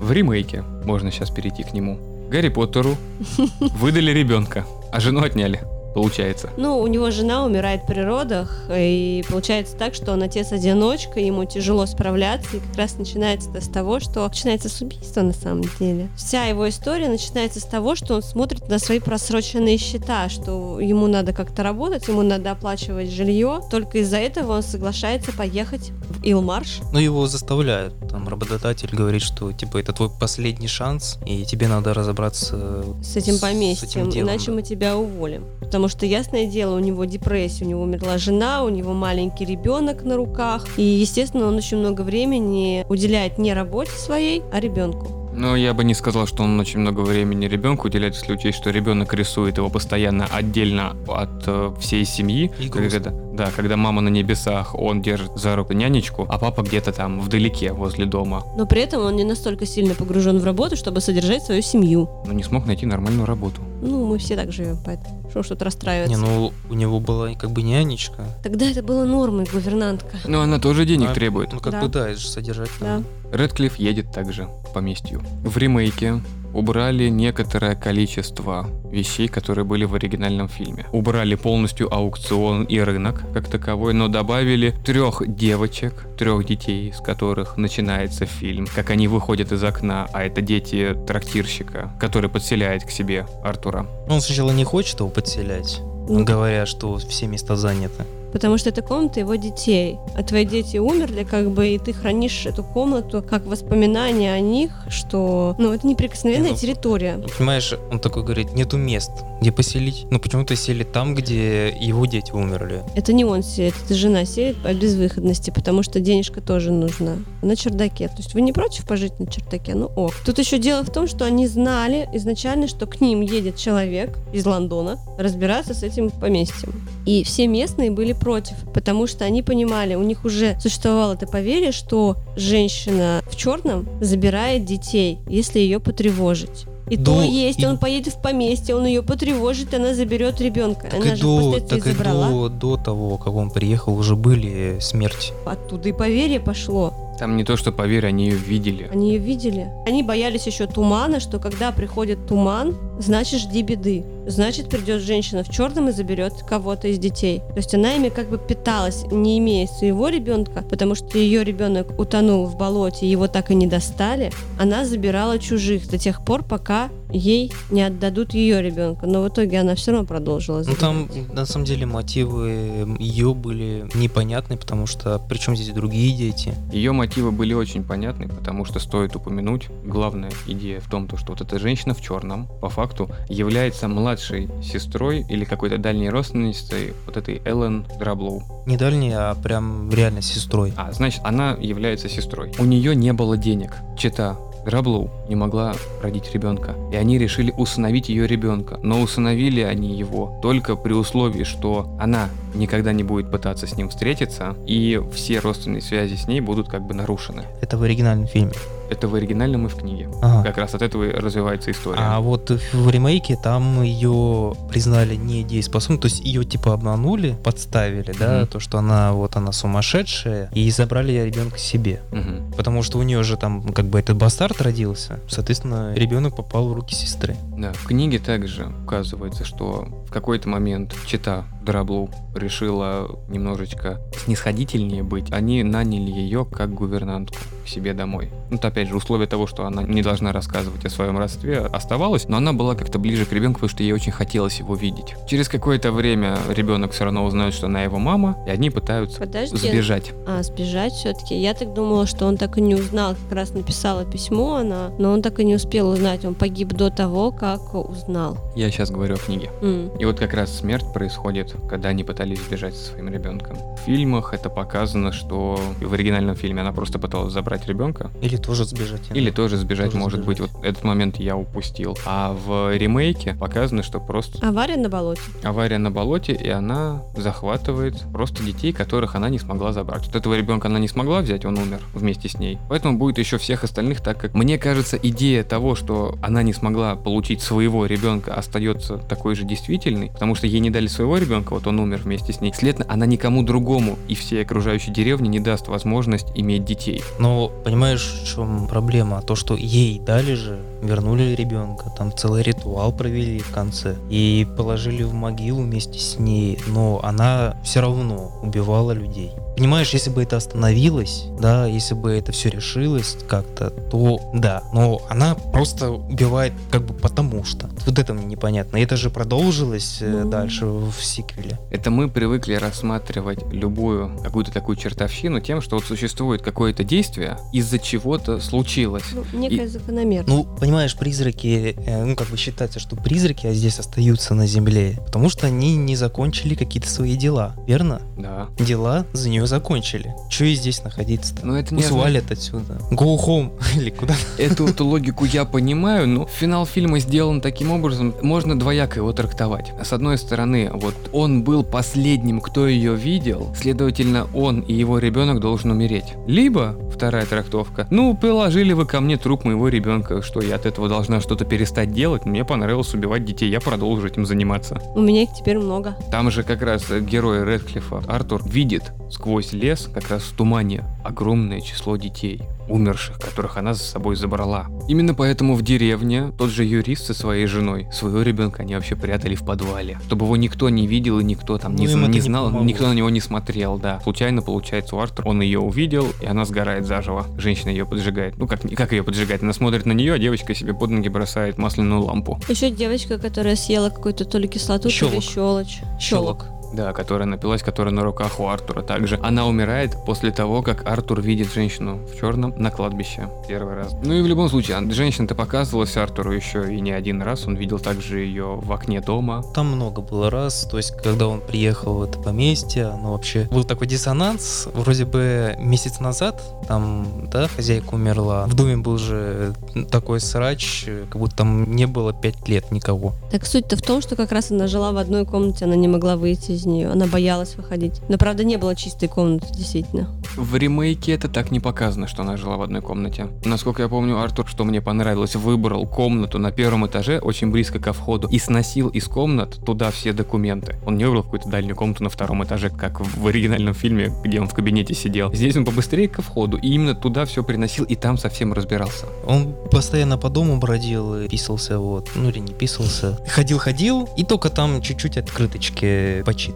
В ремейке, можно сейчас перейти к нему, Гарри Поттеру (laughs) выдали ребенка, а жену отняли получается. Ну, у него жена умирает при родах, и получается так, что он отец-одиночка, ему тяжело справляться, и как раз начинается это с того, что начинается с убийства на самом деле. Вся его история начинается с того, что он смотрит на свои просроченные счета, что ему надо как-то работать, ему надо оплачивать жилье, только из-за этого он соглашается поехать в Илмарш. Ну, его заставляют, там работодатель говорит, что типа это твой последний шанс, и тебе надо разобраться с этим поместьем, с этим делом, иначе да. мы тебя уволим. Потому что, ясное дело, у него депрессия, у него умерла жена, у него маленький ребенок на руках. И, естественно, он очень много времени уделяет не работе своей, а ребенку. Но я бы не сказал, что он очень много времени ребенку уделяет, если учесть, что ребенок рисует его постоянно отдельно от э, всей семьи. И когда, да, когда мама на небесах, он держит за руку нянечку, а папа где-то там вдалеке, возле дома. Но при этом он не настолько сильно погружен в работу, чтобы содержать свою семью. Но не смог найти нормальную работу. Ну, мы все так живем, поэтому что что-то расстраивается. Не, ну у него была как бы нянечка. Тогда это было нормой, гувернантка. Но она тоже денег а, требует. Ну как да. бы да, это же содержать. Да. Редклифф едет также к поместью. В ремейке убрали некоторое количество вещей, которые были в оригинальном фильме. Убрали полностью аукцион и рынок как таковой, но добавили трех девочек, трех детей, с которых начинается фильм, как они выходят из окна, а это дети трактирщика, который подселяет к себе Артура. Он сначала не хочет его подселять, ну, говоря, что все места заняты потому что это комната его детей. А твои дети умерли, как бы, и ты хранишь эту комнату как воспоминание о них, что, ну, это неприкосновенная ну, территория. Ну, понимаешь, он такой говорит, нету мест, где поселить. Ну, почему-то сели там, где его дети умерли. Это не он селит, это жена селит по безвыходности, потому что денежка тоже нужна. На чердаке. То есть вы не против пожить на чердаке? Ну, ок. Тут еще дело в том, что они знали изначально, что к ним едет человек из Лондона разбираться с этим поместьем. И все местные были против, потому что они понимали, у них уже существовало это поверье, что женщина в черном забирает детей, если ее потревожить. И до, то есть, и... он поедет в поместье, он ее потревожит, она заберет ребенка. Так она и же до, так и до, до того, как он приехал, уже были смерти. Оттуда и поверье пошло. Там не то, что поверь, они ее видели. Они ее видели. Они боялись еще тумана, что когда приходит туман, значит жди беды. Значит придет женщина в черном и заберет кого-то из детей. То есть она ими как бы питалась, не имея своего ребенка, потому что ее ребенок утонул в болоте, его так и не достали. Она забирала чужих до тех пор, пока ей не отдадут ее ребенка. Но в итоге она все равно продолжила. Забирать. Ну там на самом деле мотивы ее были непонятны, потому что причем здесь другие дети. Ее мотивы были очень понятны, потому что стоит упомянуть, главная идея в том, то, что вот эта женщина в черном, по факту, является младшей сестрой или какой-то дальней родственницей вот этой Эллен Драблоу. Не дальней, а прям реально сестрой. А, значит, она является сестрой. У нее не было денег. Чита Граблоу не могла родить ребенка, и они решили усыновить ее ребенка. Но усыновили они его только при условии, что она никогда не будет пытаться с ним встретиться, и все родственные связи с ней будут как бы нарушены. Это в оригинальном фильме. Это в оригинальном и в книге. Ага. Как раз от этого и развивается история. А вот в ремейке там ее признали недееспособной, то есть ее типа обманули, подставили, да, mm-hmm. то, что она вот она сумасшедшая, и забрали ребенка себе. Mm-hmm. Потому что у нее же там как бы этот бастард родился, соответственно, ребенок попал в руки сестры. Да, в книге также указывается, что в какой-то момент чита Драблу решила немножечко снисходительнее быть. Они наняли ее как гувернантку к себе домой. Ну, это опять же условие того, что она не должна рассказывать о своем родстве, оставалось, но она была как-то ближе к ребенку, потому что ей очень хотелось его видеть. Через какое-то время ребенок все равно узнает, что она его мама, и они пытаются Подожди. сбежать. А, сбежать все-таки. Я так думала, что он так и не узнал, как раз написала письмо она, но он так и не успел узнать. Он погиб до того, как узнал. Я сейчас говорю о книге. Mm. И вот как раз смерть происходит когда они пытались сбежать со своим ребенком. В фильмах это показано, что в оригинальном фильме она просто пыталась забрать ребенка. Или тоже сбежать. Или тоже сбежать, Тоже может сбежать. быть. Вот этот момент я упустил. А в ремейке показано, что просто Авария на болоте. авария на болоте, и она захватывает просто детей, которых она не смогла забрать. Вот этого ребенка она не смогла взять, он умер вместе с ней. Поэтому будет еще всех остальных, так как мне кажется, идея того, что она не смогла получить своего ребенка, остается такой же действительной, потому что ей не дали своего ребенка, вот он умер вместе с ней. Следовательно, она никому другому и всей окружающей деревне не даст возможность иметь детей. Но понимаешь, в чем проблема? То, что ей дали же, вернули ребенка, там целый ритуал провели в конце и положили в могилу вместе с ней, но она все равно убивала людей. Понимаешь, если бы это остановилось, да, если бы это все решилось как-то, то да. Но она просто убивает как бы потому что. Вот это мне непонятно. И это же продолжилось э, Ну. дальше в сиквеле. Это мы привыкли рассматривать любую какую-то такую чертовщину тем, что вот существует какое-то действие, из-за чего-то случилось. Ну, некая закономерность. Ну, понимаешь, призраки, э, ну, как бы считается, что призраки а здесь остаются на земле, потому что они не закончили какие-то свои дела, верно? Да. Дела за нее закончили. Че и здесь находиться-то? Но это не Пусть валят отсюда. Go home. (laughs) Или куда? Эту, эту логику я понимаю, но финал фильма сделан таким образом, можно двояко его трактовать. С одной стороны, вот он был последним, кто ее видел, следовательно, он и его ребенок должен умереть. Либо, вторая трактовка, ну, приложили вы ко мне труп моего ребенка, что я от этого должна что-то перестать делать, мне понравилось убивать детей, я продолжу этим заниматься. У меня их теперь много. Там же как раз э, герой Редклифа, Артур, видит сквозь лес, как раз в тумане, огромное число детей, умерших, которых она за собой забрала. Именно поэтому в деревне тот же юрист со своей женой, своего ребенка они вообще прятали в подвале, чтобы его никто не видел и никто там не, Ну, не не знал, помогло. никто на него не смотрел, да. Случайно получается у Артура, он ее увидел, и она сгорает заживо. Женщина ее поджигает. Ну как, как ее поджигает? Она смотрит на нее, а девочка себе под ноги бросает масляную лампу. Еще девочка, которая съела какую-то то ли кислоту, то ли Щелок. щелочь. Щелок. Да, которая напилась, которая на руках у Артура также. Она умирает после того, как Артур видит женщину в черном на кладбище первый раз. Ну и в любом случае, а, женщина-то показывалась Артуру еще и не один раз. Он видел также ее в окне дома. Там много было раз, то есть когда он приехал в это поместье, ну вообще был такой диссонанс, вроде бы месяц назад, там, да, хозяйка умерла, в доме был же такой срач, как будто там не было пять лет никого. Так суть-то в том, что как раз она жила в одной комнате, она не могла выйти из нее, она боялась выходить. Но правда не было чистой комнаты, действительно. В ремейке это так не показано, что она жила в одной комнате. Насколько я помню, Артур, что мне понравилось, выбрал комнату на первом этаже, очень близко ко входу, и сносил из комнат туда все документы. Он не выбрал какую-то дальнюю комнату на втором этаже, как в оригинальном фильме, где он в кабинете сидел. Здесь он побыстрее ко входу, и именно туда все приносил, и там совсем разбирался. Он постоянно по дому бродил и писался, вот, ну или не писался. Ходил-ходил, и только там чуть-чуть открыточки почитывал. И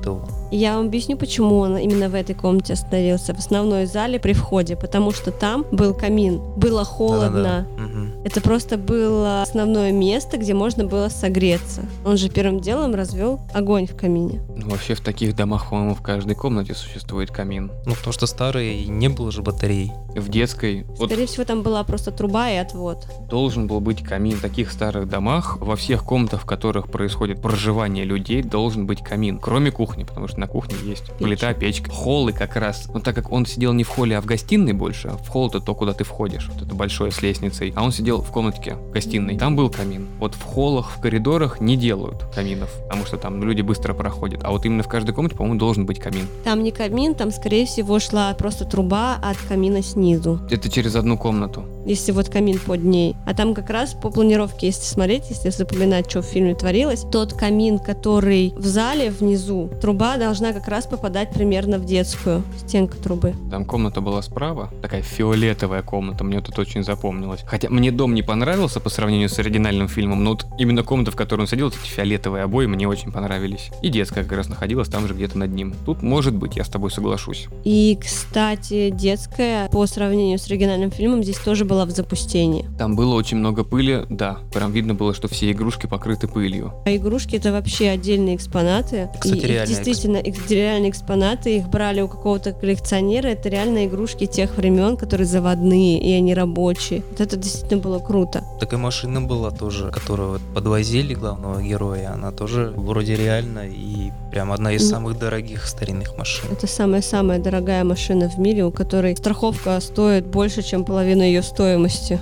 Я вам объясню, почему он именно в этой комнате остановился, в основной зале при входе, потому что там был камин, было холодно. Да-да-да. Это просто было основное место, где можно было согреться. Он же первым делом развел огонь в камине. Ну, вообще в таких домах, по-моему, в каждой комнате существует камин. Ну, потому что старый, не было же батарей. В детской вот Скорее всего, там была просто труба и отвод. должен был быть камин. В таких старых домах, во всех комнатах, в которых происходит проживание людей, должен быть камин. Кроме кухни, потому что на кухне есть плита, печка. Холлы как раз. Но так как он сидел не в холле, а в гостиной больше, в холл это то, куда ты входишь. Вот это большое с лестницей. А он сидел в комнатке в гостиной. Там был камин. Вот в холлах, в коридорах не делают каминов, потому что там люди быстро проходят. А вот именно в каждой комнате, по-моему, должен быть камин. Там не камин, там, скорее всего, шла просто труба от камина снизу. Это через одну комнату. Если вот камин под ней. А там как раз по планировке, если смотреть, если запоминать, что в фильме творилось, тот камин, который в зале внизу, труба должна как раз попадать примерно в детскую стенку трубы. Там комната была справа, такая фиолетовая комната, мне тут очень запомнилось. Хотя мне дом не понравился по сравнению с оригинальным фильмом, но вот именно комната, в которой он сидел, эти фиолетовые обои мне очень понравились. И детская как раз находилась там же где-то над ним. Тут может быть, я с тобой соглашусь. И, кстати, детская, по сравнению с оригинальным фильмом, здесь тоже была в запустении. Там было очень много пыли, да. Прям видно было, что все игрушки покрыты пылью. А игрушки это вообще отдельные экспонаты. Кстати, и их действительно их реальные экспонаты. Их брали у какого-то коллекционера. Это реально игрушки тех времен, которые заводные и они рабочие. Вот это действительно было круто. Такая машина была тоже, которую подвозили главного героя. Она тоже вроде реально и прям одна из Ну. самых дорогих старинных машин. Это самая-самая дорогая машина в мире, у которой страховка стоит больше, чем половина ее стоимости.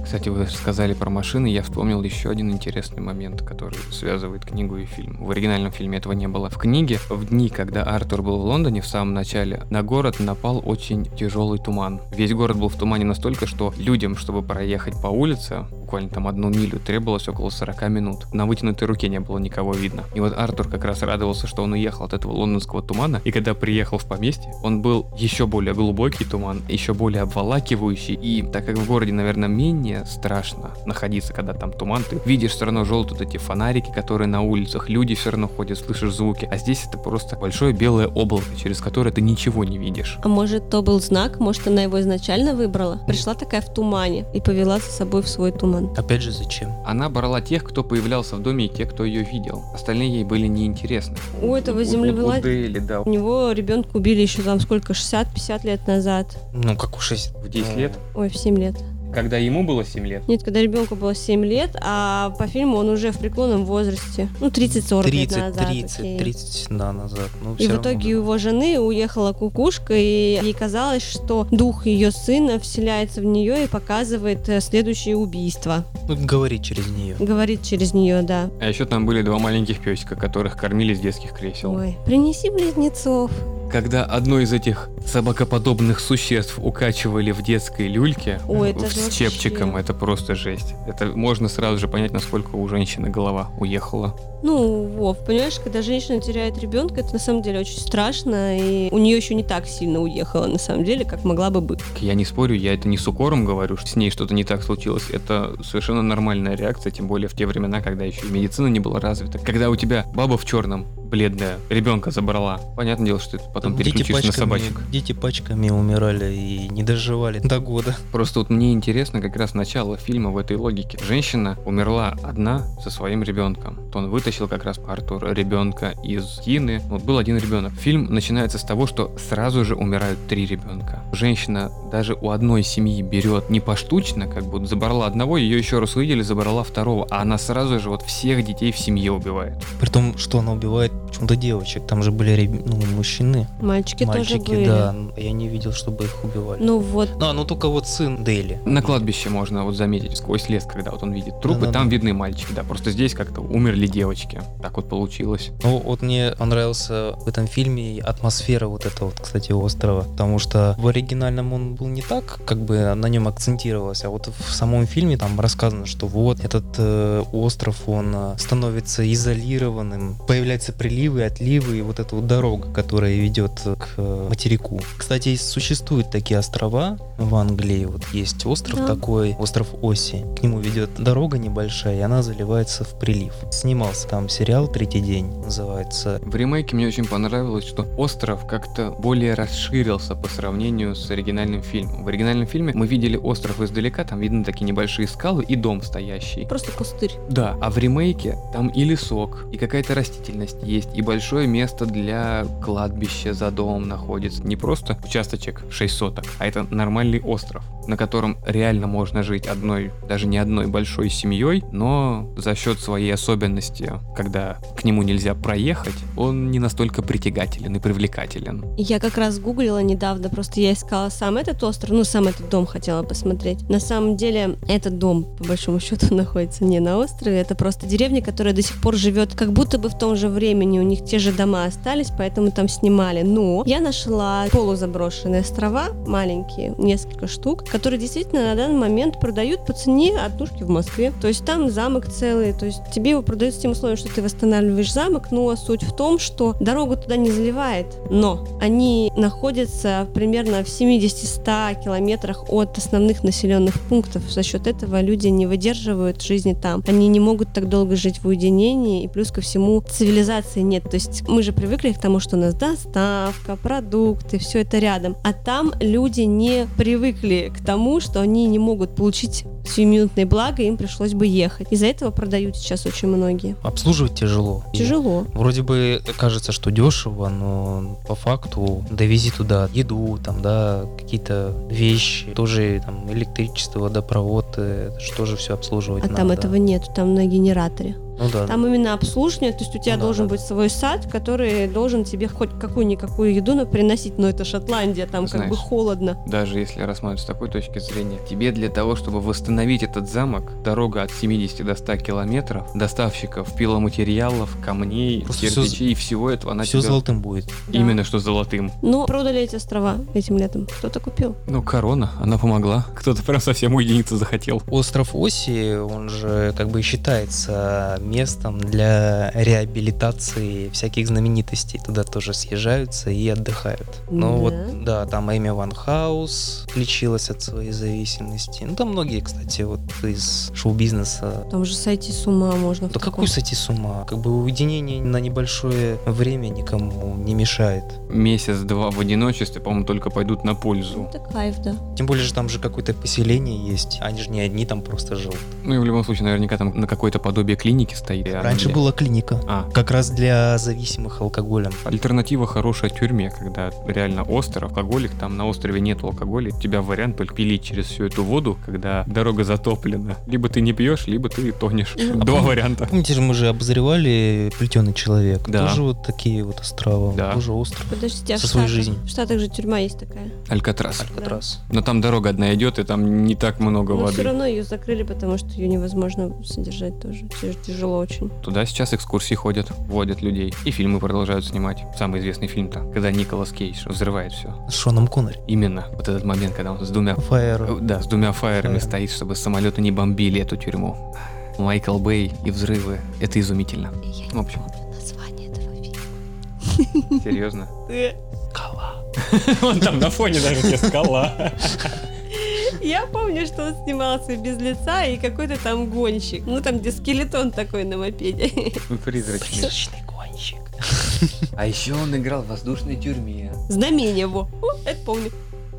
Кстати, вы сказали про машины, я вспомнил еще один интересный момент, который связывает книгу и фильм. В оригинальном фильме этого не было. В книге, в дни, когда Артур был в Лондоне в самом начале, на город напал очень тяжелый туман. Весь город был в тумане настолько, что людям, чтобы проехать по улице, буквально там одну милю, требовалось около 40 минут. На вытянутой руке не было никого видно. И вот Артур как раз радовался, что он уехал от этого лондонского тумана, и когда приехал в поместье, он был еще более глубокий туман, еще более обволакивающий, и так как в городе, наверное, менее страшно находиться, когда там туман, ты видишь все равно желтые вот эти фонарики, которые на улицах, люди все равно ходят, слышишь звуки, а здесь это просто большое белое облако, через которое ты ничего не видишь. А может, то был знак, может, она его изначально выбрала? Пришла такая в тумане и повела за собой в свой туман. Опять же, зачем? Она брала тех, кто появлялся в доме, и тех, кто ее видел. Остальные ей были неинтересны. У этого У- у- землевладельца... у да. У него ребенка убили еще там сколько, 60-50 лет назад. Ну, как уж есть. В 10 лет, Ой, в 7 лет. Когда ему было 7 лет. Нет, когда ребенку было 7 лет, а по фильму он уже в преклонном возрасте. Ну, 30-40 лет 30, назад. 30, окей. 30, да, назад. Ну, И в итоге у равно. его жены уехала кукушка, и ей казалось, что дух ее сына вселяется в нее и показывает э, следующее убийство. Ну, говорит через нее. Говорит через нее, да. А еще там были два маленьких песика, которых кормили с детских кресел. Ой, принеси близнецов. Когда одно из этих собакоподобных существ укачивали в детской люльке Ой, это с вообще- чепчиком, это просто жесть. Это можно сразу же понять, насколько у женщины голова уехала. Ну, Вов, понимаешь, когда женщина теряет ребенка, это на самом деле очень страшно, и у нее еще не так сильно уехала, на самом деле, как могла бы быть. Я не спорю, я это не с укором говорю, что с ней что-то не так случилось. Это совершенно нормальная реакция, тем более в те времена, когда еще и медицина не была развита. Когда у тебя баба в черном, бледная, ребенка забрала, понятное дело, что ты потом Дети переключишь на собачек. дети пачками умирали и не доживали до года. Просто вот мне интересно как раз начало фильма в этой логике. Женщина умерла одна со своим ребенком. То он вытащил как раз Артур ребенка из Тины. Вот был один ребенок. Фильм начинается с того, что сразу же умирают три ребенка. Женщина даже у одной семьи берет не поштучно, как будто забрала одного, ее еще раз увидели, забрала второго, а она сразу же вот всех детей в семье убивает. При том, что она убивает почему-то девочек. Там же были ну, мужчины, Мальчики, тоже мальчики, были. да. Я не видел, чтобы их убивали. Ну вот, А, ну только вот сын Дейли. На кладбище можно вот заметить сквозь лес, когда вот он видит трупы, Да-да-да. там видны мальчики, да. Просто здесь как-то умерли девочки. Так вот получилось. Ну, вот мне понравился в этом фильме атмосфера вот этого, вот, кстати, острова. Потому что в оригинальном он был не так, как бы на нем акцентировалось, а вот в самом фильме там рассказано, что вот этот э, остров, он э, становится изолированным, появляются приливы, отливы, и вот эта вот дорога, которая ведет к э, материку. Кстати, существуют такие острова в Англии. Вот есть остров Да. такой, остров Оси. К нему ведет дорога небольшая, и она заливается в прилив. Снимался там сериал «Третий день», называется. В ремейке мне очень понравилось, что остров как-то более расширился по сравнению с оригинальным фильмом. В оригинальном фильме мы видели остров издалека, там видны такие небольшие скалы и дом стоящий. просто пустырь. Да, а в ремейке там и лесок, и какая-то растительность есть, и большое место для кладбища за домом находится. Не просто участочек 6 соток, а это нормальный остров, на котором реально можно жить одной, даже не одной большой семьей, но за счет своей особенности, когда к нему нельзя проехать, он не настолько притягателен и привлекателен. Я как раз гуглила недавно, просто я искала сам этот остров, ну, сам этот дом хотела посмотреть. На самом деле, этот дом, по большому (laughs) счету, находится не на острове, это просто деревня, которая до сих пор живет как будто бы в том же времени, у них те же дома остались, поэтому там снимали. Но я нашла полузаброшенные острова, маленькие, несколько штук, которые действительно на данный момент продают по цене однушки в Москве. То есть там замок целый, то есть тебе его продают с тем условием, что ты восстанавливаешь замок, но суть в том, что дорогу туда не заливает, но они находятся примерно в 70-100 километрах от основных населенных пунктов. За счет этого люди не выдерживают жизни там. Они не могут так долго жить в уединении, и плюс ко всему цивилизации нет. То есть мы же привыкли к тому, что у нас доставка, продукты, все это рядом. А там люди не привыкли к тому, что они не могут получить сиюминутные блага, им пришлось бы ехать. Из-за этого продают сейчас очень многие. Обслуживать тяжело. И Тяжело. Вроде бы кажется, что дешево, но по факту довези туда еду, там, да, какие-то вещи, тоже там электричество, водопровод, э, что же все обслуживать А надо. там этого нет, там на генераторе. Ну да. Там именно обслуживание, то есть у тебя Ну да, должен да, быть свой сад, который должен тебе хоть какую-никакую еду но приносить, но это Шотландия, там как бы Знаешь, холодно. Даже если рассматривать с такой точки зрения, тебе для того, чтобы восстановить этот замок, дорога от 70 до 100 километров, доставщиков пиломатериалов, камней, Просто кирпичей и всего этого, она все тебя... золотым будет. Именно что золотым. Но продали эти острова этим летом. Кто-то купил. Ну, корона, она помогла. Кто-то прям совсем уединиться захотел. Остров Оси, он же как бы считается местом для реабилитации всяких знаменитостей. Туда тоже съезжаются и отдыхают. Ну Да. вот, да, там Эми Ван Хаус лечилась от своей зависимости. Ну там многие, кстати, вот из шоу-бизнеса. Там же сойти с ума можно. Да какой сойти с ума? Как бы уединение на небольшое время никому не мешает. Месяц-два в одиночестве, по-моему, только пойдут на пользу. Это кайф, да. Тем более же там же какое-то поселение есть. Они же не одни там просто живут. Ну и в любом случае, наверняка там на какое-то подобие клиники стоит. Раньше для- была клиника. А, Как раз для зависимых алкоголем. Альтернатива хорошая тюрьме, когда реально остров, алкоголик, там на острове нет алкоголя, у тебя вариант только пилить через всю эту воду, когда дорога затоплена. Либо ты не пьешь, либо ты тонешь. Два пом- варианта. Помните же, мы же обозревали плетеный человек. Да. Тоже вот такие вот острова. Да. Тоже остров. Подождите, а Со своей жизнью. В Штатах же тюрьма есть такая. Алькатрас. Алькатрас. Но там дорога одна идет, и там не так много Но все воды. равно ее закрыли, потому что ее невозможно содержать тоже. Тяж- Тяжело очень. Туда сейчас экскурсии ходят, водят людей. И фильмы продолжают снимать. Самый известный фильм-то, когда Николас Кейдж взрывает все. С Шоном Коннери. Именно вот этот момент, когда он с двумя Фаер. Э, Да, с двумя фаерами Фаер. стоит, чтобы самолеты не бомбили эту тюрьму. Майкл Бэй и взрывы. Это изумительно. Я В общем. помню название этого фильма. Серьезно? (laughs) Скала. Он там на фоне даже тебе скала. (laughs) Я помню, что он снимался без лица и какой-то там гонщик. Ну, там, где скелетон такой на мопеде. Призрачный. Призрачный гонщик. А еще он играл в воздушной тюрьме. Знамение его. Это помню.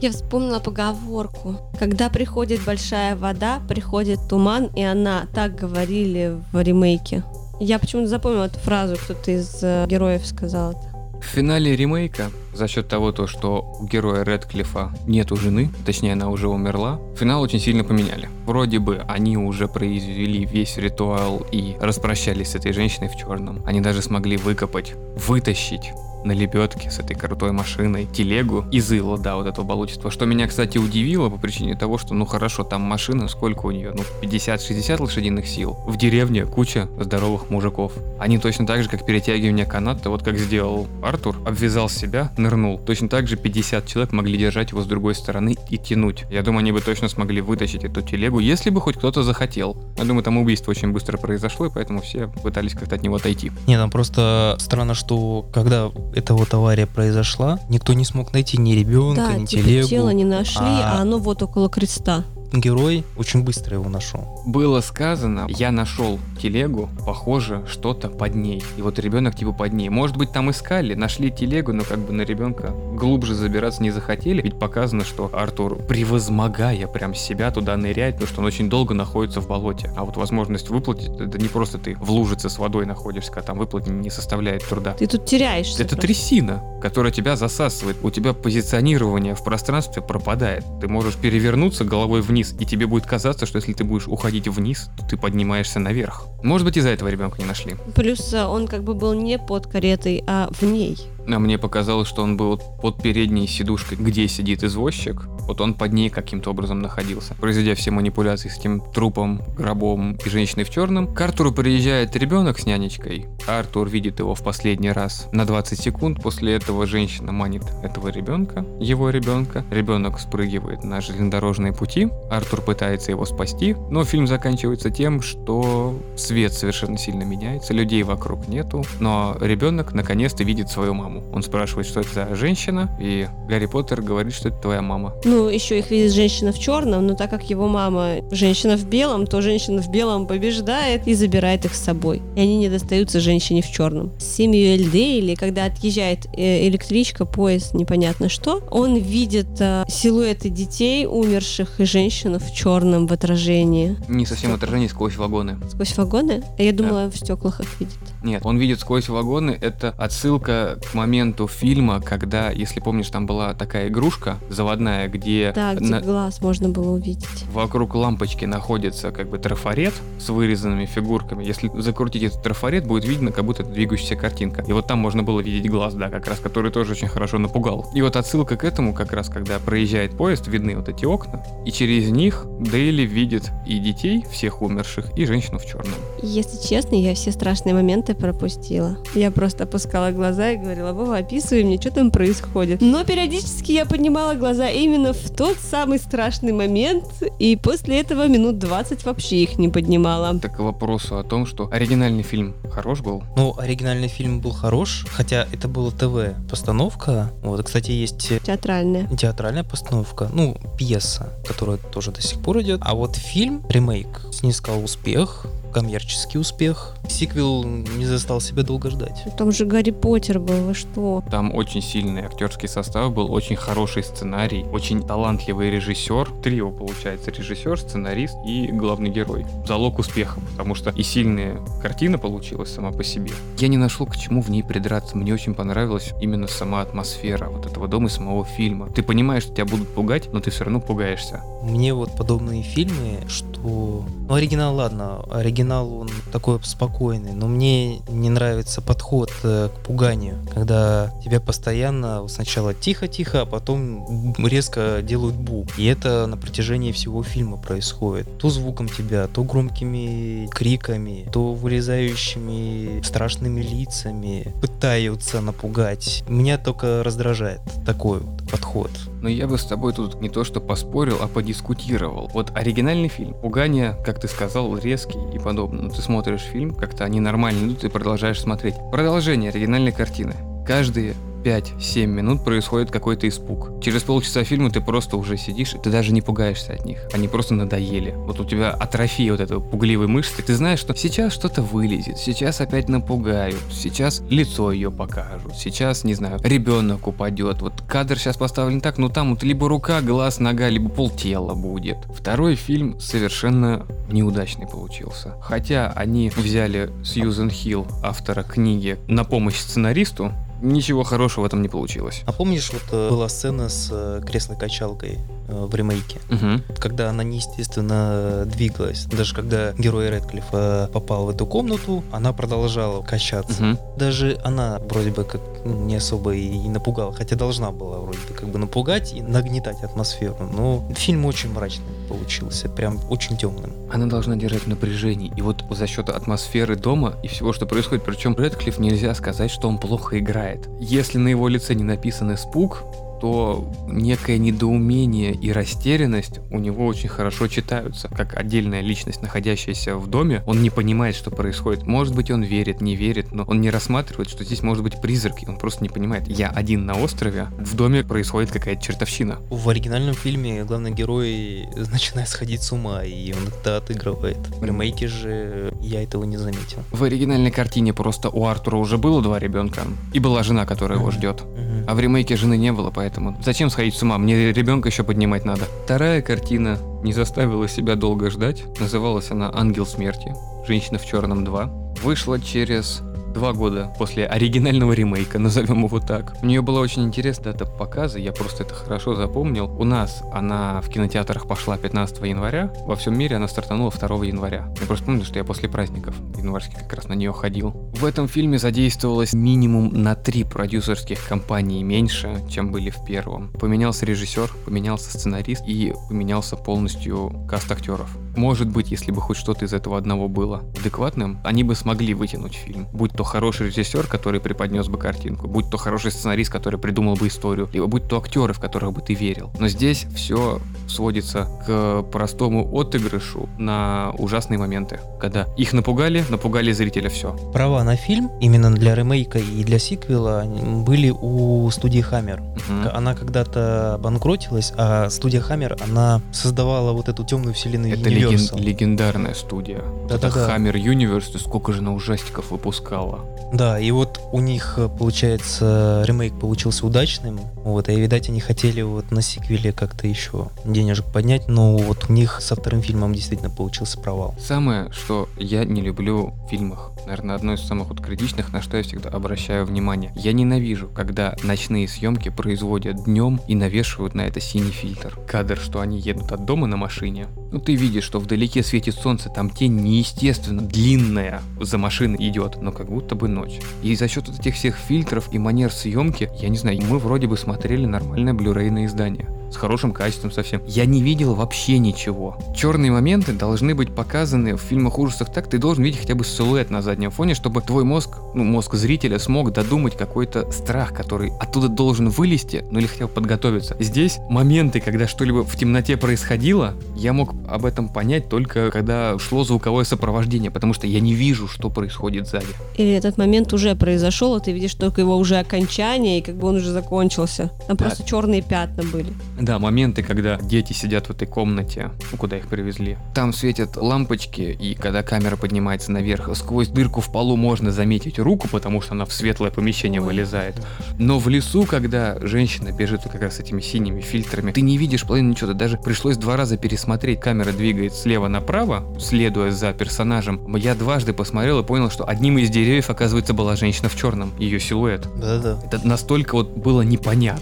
Я вспомнила поговорку. Когда приходит большая вода, приходит туман, и она так говорили в ремейке. Я почему-то запомнила эту фразу, кто-то из э, героев сказал это. В финале ремейка, за счет того, то, что у героя Редклифа нету жены, точнее она уже умерла, финал очень сильно поменяли. Вроде бы они уже произвели весь ритуал и распрощались с этой женщиной в черном. Они даже смогли выкопать, вытащить на лебедке с этой крутой машиной телегу из ила, да, вот этого болотистого. Что меня, кстати, удивило по причине того, что, ну хорошо, там машина, сколько у нее? Ну, 50-60 лошадиных сил. В деревне куча здоровых мужиков. Они точно так же, как перетягивание каната, вот как сделал Артур, обвязал себя, нырнул. Точно так же 50 человек могли держать его с другой стороны и тянуть. Я думаю, они бы точно смогли вытащить эту телегу, если бы хоть кто-то захотел. Я думаю, там убийство очень быстро произошло, и поэтому все пытались как-то от него отойти. Не, там просто странно, что когда эта вот авария произошла, никто не смог найти ни ребенка, Да, ни типа телегу. тело не нашли, а- а оно вот около креста. Герой очень быстро его нашел. Было сказано, я нашел телегу, похоже, что-то под ней. И вот ребенок типа под ней. Может быть, там искали, нашли телегу, но как бы на ребенка глубже забираться не захотели. Ведь показано, что Артур, превозмогая прям себя, туда ныряет, потому что он очень долго находится в болоте. А вот возможность выплатить, это не просто ты в лужице с водой находишься, а там выплатить не составляет труда. Ты тут теряешься. Это просто. трясина, которая тебя засасывает. У тебя позиционирование в пространстве пропадает. Ты можешь перевернуться головой вниз, и тебе будет казаться, что если ты будешь уходить вниз, то ты поднимаешься наверх. Может быть, из-за этого ребенка не нашли. Плюс э, он как бы был не под каретой, а в ней. А мне показалось, что он был под передней сидушкой, где сидит извозчик. Вот он под ней каким-то образом находился. Произведя все манипуляции с этим трупом, гробом и женщиной в черном, к Артуру приезжает ребенок с нянечкой. Артур видит его в последний раз на 20 секунд. После этого женщина манит этого ребенка, его ребенка. Ребенок спрыгивает на железнодорожные пути. Артур пытается его спасти, но фильм заканчивается тем, что свет совершенно сильно меняется, людей вокруг нету, но ребенок наконец-то видит свою маму. Маму. Он спрашивает, что это за женщина, и Гарри Поттер говорит, что это твоя мама. Ну, еще их видит женщина в черном, но так как его мама женщина в белом, то женщина в белом побеждает и забирает их с собой. И они не достаются женщине в черном. Сэмюэль Дейли, когда отъезжает э, электричка, поезд, непонятно что, он видит э, силуэты детей, умерших, и женщину в черном в отражении. Не совсем отражение сквозь вагоны. Сквозь вагоны? А я думала, в стеклах их видит. Нет, он видит сквозь вагоны. Это отсылка к моменту фильма, когда, если помнишь, там была такая игрушка заводная, где, Да, где на- глаз можно было увидеть. вокруг лампочки находится как бы трафарет с вырезанными фигурками. Если закрутить этот трафарет, будет видно, как будто это двигающаяся картинка. И вот там можно было видеть глаз, да, как раз, который тоже очень хорошо напугал. И вот отсылка к этому, как раз, когда проезжает поезд, видны вот эти окна, и через них Дейли видит и детей, всех умерших, и женщину в черном. Если честно, я все страшные моменты пропустила. Я просто опускала глаза и говорила, Вова, описывай мне, что там происходит. Но периодически я поднимала глаза именно в тот самый страшный момент, и после этого минут 20 вообще их не поднимала. Так к вопросу о том, что оригинальный фильм хорош был. Ну, оригинальный фильм был хорош, хотя это была ТВ-постановка. Вот, кстати, есть Театральная. театральная постановка, ну, пьеса, которая тоже до сих пор идет. А вот фильм, ремейк, снискал успех, коммерческий успех. Сиквел не застал себя долго ждать. Там же Гарри Поттер был, вы что? Там очень сильный актерский состав был, очень хороший сценарий, очень талантливый режиссер. Трио, получается, режиссер, сценарист и главный герой. Залог успеха, потому что и сильная картина получилась сама по себе. Я не нашел, к чему в ней придраться. Мне очень понравилась именно сама атмосфера вот этого дома и самого фильма. Ты понимаешь, что тебя будут пугать, но ты все равно пугаешься. Мне вот подобные фильмы, что... Ну, оригинал, ладно, оригинал, он такой спокойный, но мне не нравится подход э, к пуганию, когда тебя постоянно сначала тихо-тихо, а потом резко делают бу. И это на протяжении всего фильма происходит. То звуком тебя, то громкими криками, то вырезающими страшными лицами, пытаются напугать. Меня только раздражает такой вот подход. Но я бы с тобой тут не то что поспорил, а подискутировал. Вот оригинальный фильм. Пугание, как ты сказал, резкий и подобное. Но ты смотришь фильм, как-то они нормально идут, и продолжаешь смотреть. Продолжение оригинальной картины. Каждые 5-7 минут происходит какой-то испуг. Через полчаса фильма ты просто уже сидишь, и ты даже не пугаешься от них. Они просто надоели. Вот у тебя атрофия вот этого пугливой мышцы. Ты знаешь, что сейчас что-то вылезет, сейчас опять напугают, сейчас лицо ее покажут, сейчас, не знаю, ребенок упадет. Вот кадр сейчас поставлен так, но там вот либо рука, глаз, нога, либо полтела будет. Второй фильм совершенно неудачный получился. Хотя они взяли Сьюзен Хилл, автора книги, на помощь сценаристу, ничего хорошего в этом не получилось. А помнишь, вот э, была сцена с э, креслой качалкой в ремейке? Мгм. Когда она неестественно двигалась. Даже когда герой Редклиффа попал в эту комнату, она продолжала качаться. Мгм. Даже она вроде бы как ну, не особо и напугала, хотя должна была вроде бы как бы напугать и нагнетать атмосферу. Но фильм очень мрачный получился, прям очень темным. Она должна держать напряжение. И вот за счет атмосферы дома и всего, что происходит, причем Редклифф нельзя сказать, что он плохо играет. Если на его лице не написан испуг, то некое недоумение и растерянность у него очень хорошо читаются. Как отдельная личность, находящаяся в доме, он не понимает, что происходит. Может быть, он верит, не верит, но он не рассматривает, что здесь может быть призрак, и он просто не понимает. Я один на острове, в доме происходит какая-то чертовщина. В оригинальном фильме главный герой начинает сходить с ума, и он это отыгрывает. В ремейке же я этого не заметил. В оригинальной картине просто у Артура уже было два ребенка, и была жена, которая его ждет. А в ремейке жены не было, поэтому зачем сходить с ума? Мне ребенка еще поднимать надо. Вторая картина не заставила себя долго ждать. Называлась она «Ангел смерти». Женщина в черном 2. Вышла через два года после оригинального ремейка, (laughs) назовем его так. У нее была очень интересная дата показа, я просто это хорошо запомнил. У нас она в кинотеатрах пошла 15 января, во всем мире она стартанула 2 января. Я просто помню, что я после праздников январских как раз на нее ходил. В этом фильме задействовалось минимум на три продюсерских компании меньше, чем были в первом. Поменялся режиссер, поменялся сценарист и поменялся полностью каст актеров. Может быть, если бы хоть что-то из этого одного было адекватным, они бы смогли вытянуть фильм. Будь то хороший режиссер, который преподнес бы картинку, будь то хороший сценарист, который придумал бы историю, либо будь то актеры, в которых бы ты верил. Но здесь все сводится к простому отыгрышу на ужасные моменты, когда их напугали, напугали зрителя все. Права на фильм именно для ремейка и для сиквела были у студии Hammer. Мгм. Она когда-то банкротилась, а студия Hammer, она создавала вот эту темную вселенную Это леген- легендарная студия. Это Да-да-да. Hammer Universe, сколько же она ужастиков выпускала. Да, и вот у них, э, получается, ремейк получился удачным. Вот, и, видать, они хотели вот на сиквеле как-то еще денежек поднять, но вот у них со вторым фильмом действительно получился провал. Самое, что я не люблю в фильмах, наверное, одно из самых вот критичных, на что я всегда обращаю внимание. Я ненавижу, когда ночные съемки производят днем и навешивают на это синий фильтр. Кадр, что они едут от дома на машине. Ну ты видишь, что вдалеке светит солнце, там тень неестественно длинная за машиной идет, но как будто бы ночь. И за счет вот этих всех фильтров и манер съемки, я не знаю, мы вроде бы смотрели нормальное блюрейное издание с хорошим качеством совсем. Я не видел вообще ничего. Черные моменты должны быть показаны в фильмах ужасов так, ты должен видеть хотя бы силуэт на заднем фоне, чтобы твой мозг, ну, мозг зрителя смог додумать какой-то страх, который оттуда должен вылезти, ну или хотя бы подготовиться. Здесь моменты, когда что-либо в темноте происходило, я мог об этом понять только когда шло звуковое сопровождение, потому что я не вижу, что происходит сзади. Или этот момент уже произошел, а ты видишь только его уже окончание, и как бы он уже закончился. Там Да. просто черные пятна были. Да, моменты, когда дети сидят в этой комнате, ну, куда их привезли. Там светят лампочки, и когда камера поднимается наверх, сквозь дырку в полу можно заметить руку, потому что она в светлое помещение Ой. вылезает. Но в лесу, когда женщина бежит как раз с этими синими фильтрами, ты не видишь половину ничего, даже пришлось два раза пересмотреть. Камера двигается слева направо, следуя за персонажем. Я дважды посмотрел и понял, что одним из деревьев, оказывается, была женщина в черном, ее силуэт. Да-да. Это настолько вот было непонятно.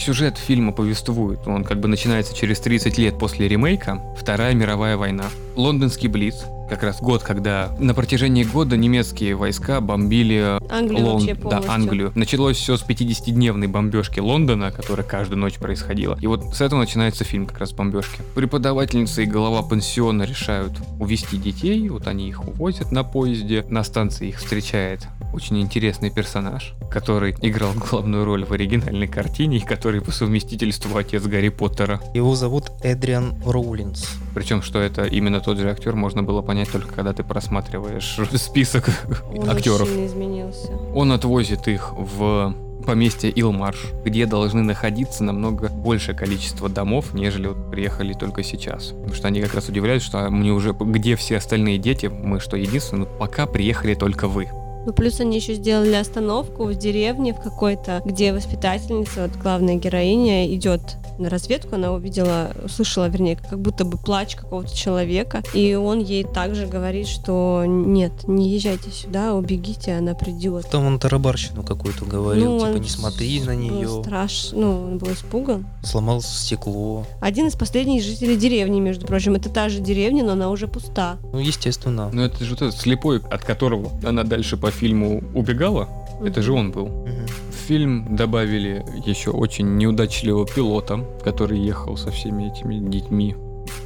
Сюжет фильма повествует, он как бы начинается через 30 лет после ремейка, Вторая мировая война. Лондонский Блиц, как раз год, когда на протяжении года немецкие войска бомбили Англию Лон- вообще да. Англию. Началось все с 50-дневной бомбежки Лондона, которая каждую ночь происходила. И вот с этого начинается фильм как раз бомбежки. Преподавательница и глава пансиона решают увести детей, вот они их увозят на поезде. На станции их встречает очень интересный персонаж, который играл главную роль в оригинальной картине и который по совместительству отец Гарри Поттера. Его зовут Эдриан Роулинс. Причем, что это именно тот же актер, можно было понять только когда ты просматриваешь (laughs) список Он актеров. очень изменился. Он отвозит их в поместье Илмарш, где должны находиться намного большее количество домов, нежели вот приехали только сейчас. Потому что они как раз удивляются, что «А мне уже где все остальные дети, мы что, единственные, Ну, пока приехали только вы. Ну, плюс они еще сделали остановку в деревне в какой-то, где воспитательница, вот главная героиня, идет на разведку, она увидела, услышала, вернее, как будто бы плач какого-то человека, и он ей также говорит, что нет, не езжайте сюда, убегите, она придет. Там он тарабарщину какую-то говорил, типа Ну, он не смотри на нее, страш... Ну, он был испуган. сломал стекло. Один из последних жителей деревни, между прочим. Это та же деревня, но она уже пуста. Ну, естественно. Но это же вот этот слепой, от которого она дальше по фильму убегала, это же он был. Мгм. В фильм добавили еще очень неудачливого пилота, который ехал со всеми этими детьми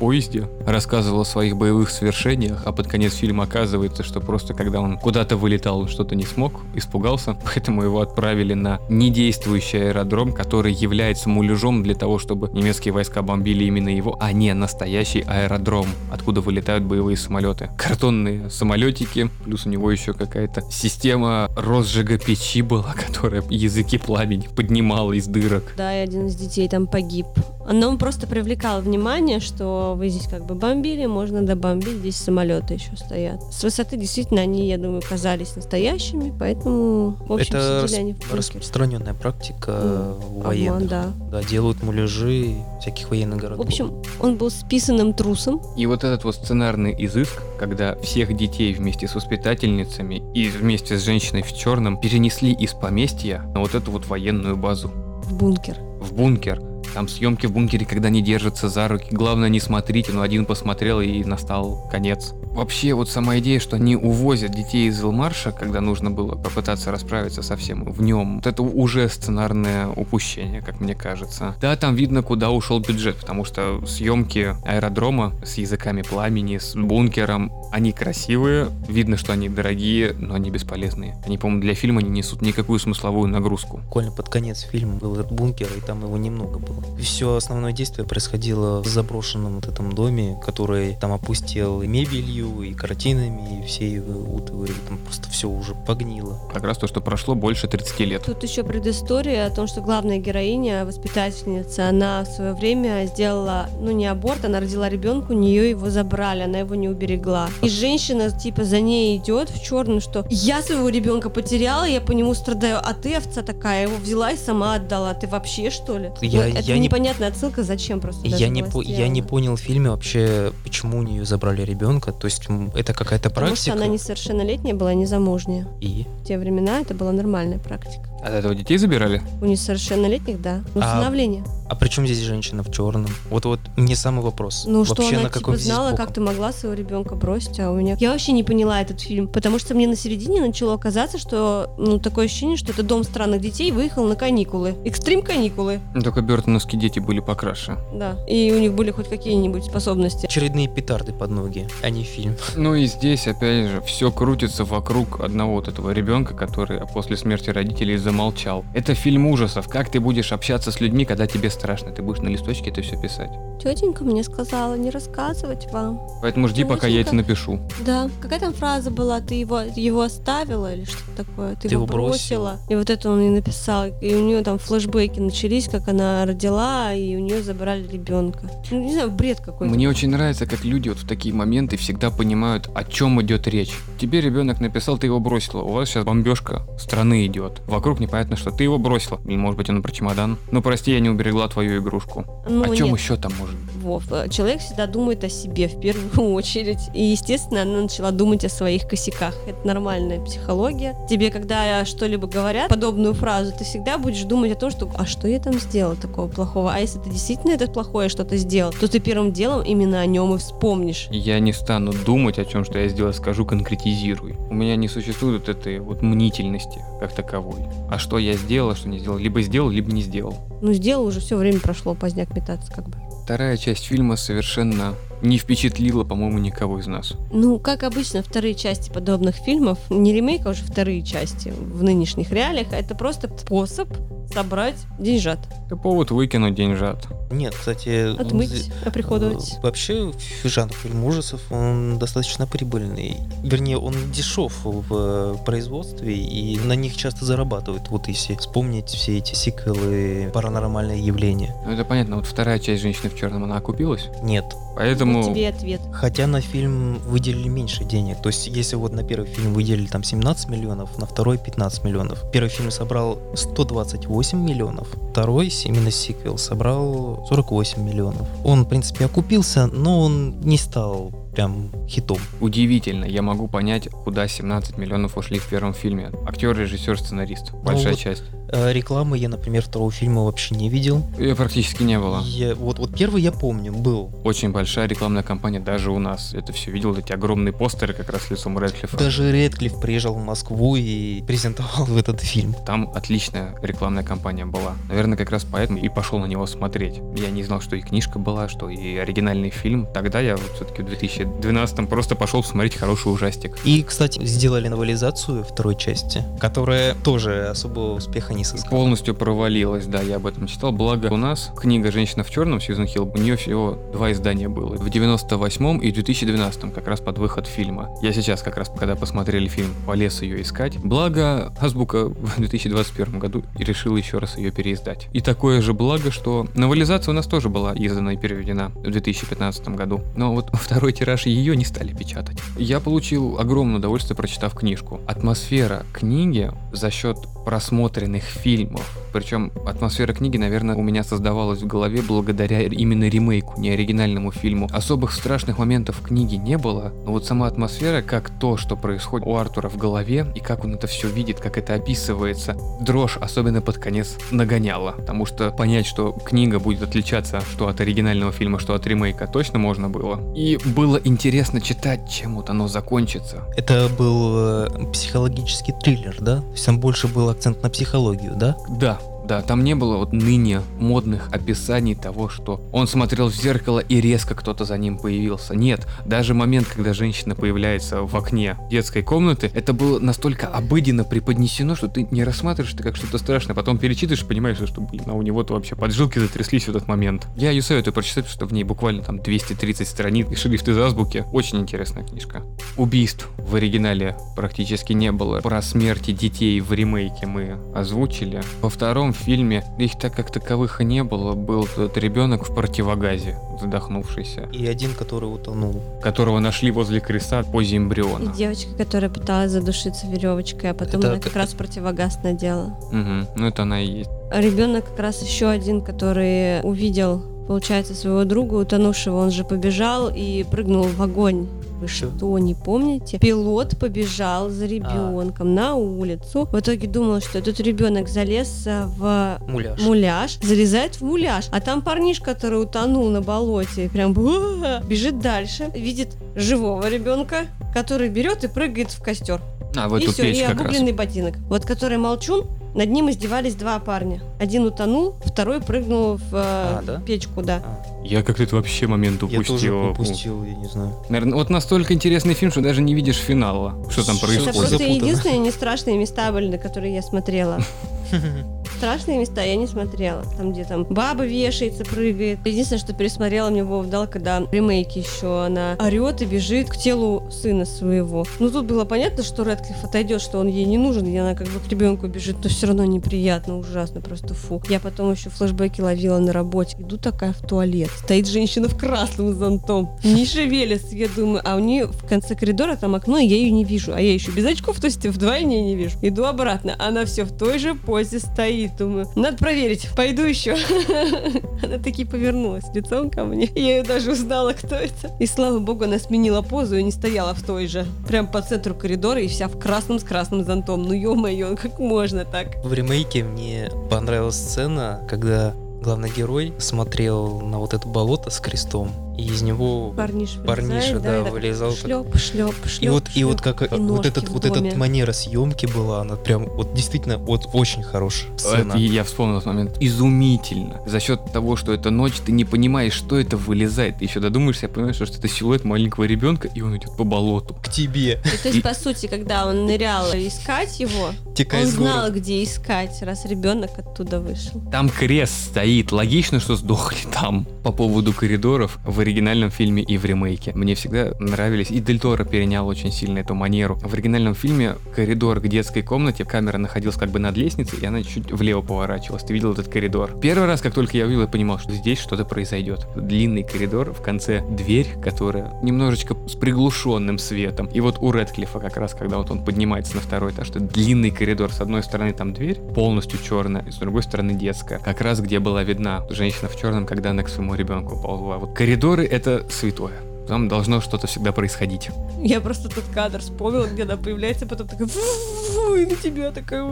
поезде, рассказывал о своих боевых свершениях, а под конец фильма оказывается, что просто когда он куда-то вылетал, что-то не смог, испугался, (laughs) поэтому его отправили на недействующий аэродром, который является муляжом для того, чтобы немецкие войска бомбили именно его, а не настоящий аэродром, откуда вылетают боевые самолеты. Картонные самолетики, плюс у него еще какая-то система розжига печи была, (laughs) которая языки пламени поднимала из дырок. Да, и один из детей там погиб. Но он просто привлекал внимание, что вы здесь как бы бомбили, можно добомбить, здесь самолеты еще стоят. С высоты действительно они, я думаю, казались настоящими, поэтому, в общем, Это сидели они в распространенная практика Ну, у военных. да. Да, делают муляжи всяких военных В городов. общем, он был списанным трусом. И вот этот вот сценарный изыск, когда всех детей вместе с воспитательницами и вместе с женщиной в черном перенесли из поместья на вот эту вот военную базу, в бункер. в бункер. Там съемки в бункере, когда они держатся за руки. Главное, не смотрите, но один посмотрел и настал конец. Вообще, вот сама идея, что они увозят детей из Илмарша, когда нужно было попытаться расправиться со всем в нем, вот это уже сценарное упущение, как мне кажется. Да, там видно, куда ушел бюджет, потому что съемки аэродрома с языками пламени, с бункером, они красивые, видно, что они дорогие, но они бесполезные. Они, по-моему, для фильма не несут никакую смысловую нагрузку. Буквально под конец фильма был этот бункер, и там его немного было. Все основное действие происходило в заброшенном вот этом доме, который там опустел и мебелью, и картинами, и все его утвари. Там просто все уже погнило. Как раз то, что прошло больше 30 лет. Тут еще предыстория о том, что главная героиня, воспитательница, она в свое время сделала, ну не аборт, она родила ребенка, у нее его забрали, она его не уберегла. И женщина типа за ней идет в черную, что я своего ребенка потеряла, я по нему страдаю, а ты овца такая, его взяла и сама отдала. Ты вообще что ли? Я- Ну, это я не- непонятная отсылка, зачем просто. Я не, по- я не понял в фильме вообще, почему у нее забрали ребенка. То есть это какая-то Потому что практика. она несовершеннолетняя была, незамужняя. И В те времена это была нормальная практика. От этого детей забирали? У несовершеннолетних, да. Ну, А Усыновление. а при чем здесь женщина в черном? Вот вот мне самый вопрос. Ну, что вообще она на типа каком здесь знала, боком? как ты могла своего ребенка бросить, а у меня... Я вообще не поняла этот фильм, потому что мне на середине начало казаться, что, ну, такое ощущение, что это дом странных детей выехал на каникулы. Экстрим каникулы, Ну, Только Бертоновские дети были покраше. да. И у них были хоть какие-нибудь способности. Очередные петарды под ноги, а не фильм. (laughs) Ну и здесь, опять же, все крутится вокруг одного вот этого ребенка, который после смерти родителей замолчал. Это фильм ужасов. Как ты будешь общаться с людьми, когда тебе страшно? Ты будешь на листочке это все писать. Тетенька мне сказала не рассказывать вам. Поэтому жди, пока я это напишу. Да. Какая там фраза была? Ты его, его оставила или что-то такое? Ты, Ты его его бросила. бросила. И вот это он и написал. И у нее там флешбеки начались, как она родила, и у нее забрали ребенка. Ну, не знаю, бред какой-то. Мне очень нравится, как люди вот в такие моменты всегда понимают, о чем идет речь. Тебе ребенок написал, ты его бросила. У вас сейчас бомбежка страны идет. Вокруг непонятно, что ты его бросила. Или может быть он про чемодан. Ну прости, я не уберегла твою игрушку. Ну, о чем нет. еще там может? быть? Вов, э, человек всегда думает о себе в первую (laughs) очередь. И, естественно, она начала думать о своих косяках. Это нормальная психология. Тебе, когда что-либо говорят, подобную фразу, ты всегда будешь думать о том, что «а что я там сделал такого плохого?» А если ты действительно это плохое что-то сделал, то ты первым делом именно о нем и вспомнишь. Я не стану думать о чем, что я сделал, скажу конкретизируй. У меня не существует вот этой вот мнительности как таковой. А что я сделал, а что не сделал. Либо сделал, либо не сделал. Ну, сделал уже, все время прошло, поздняк метаться как бы. Вторая часть фильма совершенно не впечатлила, по-моему, никого из нас. Ну, как обычно, вторые части подобных фильмов, не ремейк, а уже вторые части в нынешних реалиях, а это просто способ собрать деньжат. Это повод выкинуть деньжат. Нет, кстати... Отмыть, оприходовать. э, Вообще, жанр фильм ужасов, он достаточно прибыльный. Вернее, он дешев в э, производстве, и на них часто зарабатывают. Вот если вспомнить все эти сиквелы «Паранормальное явление». Ну, это понятно, вот вторая часть «Женщины в черном», она окупилась. Нет. Поэтому... Вот тебе ответ. Хотя на фильм выделили меньше денег. То есть, если вот на первый фильм выделили там 17 миллионов, на второй 15 миллионов. Первый фильм собрал 128 миллионов, второй, именно сиквел, собрал 48 миллионов. Он, в принципе, окупился, но он не стал прям хитом. Удивительно, я могу понять, куда 17 миллионов ушли в первом фильме. Актер, режиссер, сценарист. Большая вот- часть. Э, Рекламы я, например, второго фильма вообще не видел. Ее практически не было. Я- вот, вот первый я помню, был. Очень большая рекламная кампания даже у нас. Это все видел, эти огромные постеры как раз лицом Рэдклиффа. Даже Редклифф приезжал в Москву и презентовал в (laughs) этот фильм. Там отличная рекламная кампания была. Наверное, как раз поэтому и пошел на него смотреть. Я не знал, что и книжка была, что и оригинальный фильм. Тогда я вот все-таки в 2012 просто пошел посмотреть хороший ужастик. И, кстати, сделали новелизацию второй части, которая тоже особого успеха не сыскала. Полностью провалилась, да, я об этом читал. Благо у нас книга «Женщина в черном» Сьюзен Хилл, у нее всего два издания было. В 98 и в 2012 как раз под выход фильма. Я сейчас как раз, когда посмотрели фильм, полез ее искать. Благо, Азбука в 2021 году и решила еще раз ее переиздать. И такое же благо, что новелизация у нас тоже была издана и переведена в 2015 году. Но вот второй тираж ее не стали печатать. Я получил огромное удовольствие, прочитав книжку. Атмосфера книги за счет просмотренных фильмов. Причем атмосфера книги, наверное, у меня создавалась в голове благодаря именно ремейку, не оригинальному фильму. Особых страшных моментов в книге не было, но вот сама атмосфера, как то, что происходит у Артура в голове, и как он это все видит, как это описывается, дрожь, особенно под конец, нагоняла. Потому что понять, что книга будет отличаться что от оригинального фильма, что от ремейка, точно можно было. И было интересно читать, чем вот оно закончится. Это был э, психологический триллер, да? То есть там больше был акцент на психологию, да? Да, да, там не было вот ныне модных описаний того, что он смотрел в зеркало и резко кто-то за ним появился. Нет, даже момент, когда женщина появляется в окне детской комнаты, это было настолько обыденно преподнесено, что ты не рассматриваешь это как что-то страшное. Потом перечитываешь понимаешь, что, блин, а у него-то вообще поджилки затряслись в этот момент. Я ее советую прочитать, что в ней буквально там 230 страниц и шрифт из азбуки. Очень интересная книжка. Убийств в оригинале практически не было. Про смерти детей в ремейке мы озвучили. Во втором фильме их так как таковых и не было. Был тот ребенок в противогазе, задохнувшийся, И один, который утонул. которого нашли возле креста в позе И эмбриона. девочка, которая пыталась задушиться веревочкой, а потом Это она как как- раз противогаз надела. Мгм, Ну это она и есть. Ребенок как раз еще один, который увидел, получается, своего друга утонувшего, он же побежал и прыгнул в огонь. Вы что, не помните? Пилот побежал за ребенком на улицу. В итоге думал, что этот ребенок залез э, в Муляж. муляж, залезает в муляж, а там парниш, который утонул на болоте, и прям бежит дальше, видит живого ребенка, который берет и прыгает в костер. А, в и все, и как раз. обугленный ботинок. Вот который молчун, над ним издевались два парня. Один утонул, второй прыгнул в э, А, да? печку, да. А, Я как-то это вообще момент я тоже упустил. упустил, я не знаю. Наверное, вот настолько интересный фильм, что даже не видишь финала, что там Что Это происходит. просто единственные не страшные места были, на которые я смотрела. (laughs) (laughs) Страшные места я не смотрела. Там, где там баба вешается, прыгает. Единственное, что пересмотрела, мне Вова дал, когда в ремейке еще она орет и бежит к телу сына своего. Ну, тут было понятно, что Рэдклифф отойдет, что он ей не нужен, и она как бы к ребенку бежит, но все равно неприятно, ужасно, просто фу. Я потом еще флешбеки ловила на работе. Иду такая в туалет. Стоит женщина в красном зонтом. Не шевелится, я думаю. А у нее в конце коридора там окно, и я ее не вижу. А я еще без очков, то есть вдвойне не вижу. Иду обратно. Она все в той же позе стоит. Думаю, надо проверить. Пойду еще. (laughs) Она таки повернулась лицом ко мне. Я ее даже узнала, кто это. И слава богу, она сменила позу и не стояла в той же. Прям по центру коридора и вся в красном с красным зонтом. Ну ё-моё, как можно так? В ремейке мне понравилась сцена, когда главный герой смотрел на вот это болото с крестом, и из него Парниш парниша, вылезает, да, и так вылезал. Шлеп, шлеп, шлеп. И вот, и вот как и вот этот вот этот манера съемки была, она прям вот действительно вот очень хорошая сцена. Это я вспомнил этот момент. Изумительно. За счет того, что это ночь, ты не понимаешь, что это вылезает. Ты еще додумаешься, понимаешь, что это силуэт маленького ребенка, и он идет по болоту. К тебе И то есть, по сути, когда он нырял искать его, текай он знал, где искать, раз ребенок оттуда вышел. Там крест стоит. Логично, что сдохли там. По поводу коридоров в оригинальном фильме и в ремейке. Мне всегда нравились. И Дель Торо перенял очень сильно эту манеру. В оригинальном фильме коридор к детской комнате, камера находилась как бы над лестницей, и она чуть влево поворачивалась. Ты видел этот коридор. Первый раз, как только я увидел, я понимал, что здесь что-то произойдет. Длинный коридор, в конце дверь, которая немножечко с приглушенным светом. И вот у Редклифа как раз, когда вот он поднимается на второй этаж, что длинный коридор, с одной стороны там дверь, полностью черная, и с другой стороны детская. Как раз где была видна женщина в черном, когда она к своему ребенку ползла. Вот коридоры это святое. Там должно что-то всегда происходить. Я просто тот кадр вспомнила, где она появляется, потом такая и на тебя такая.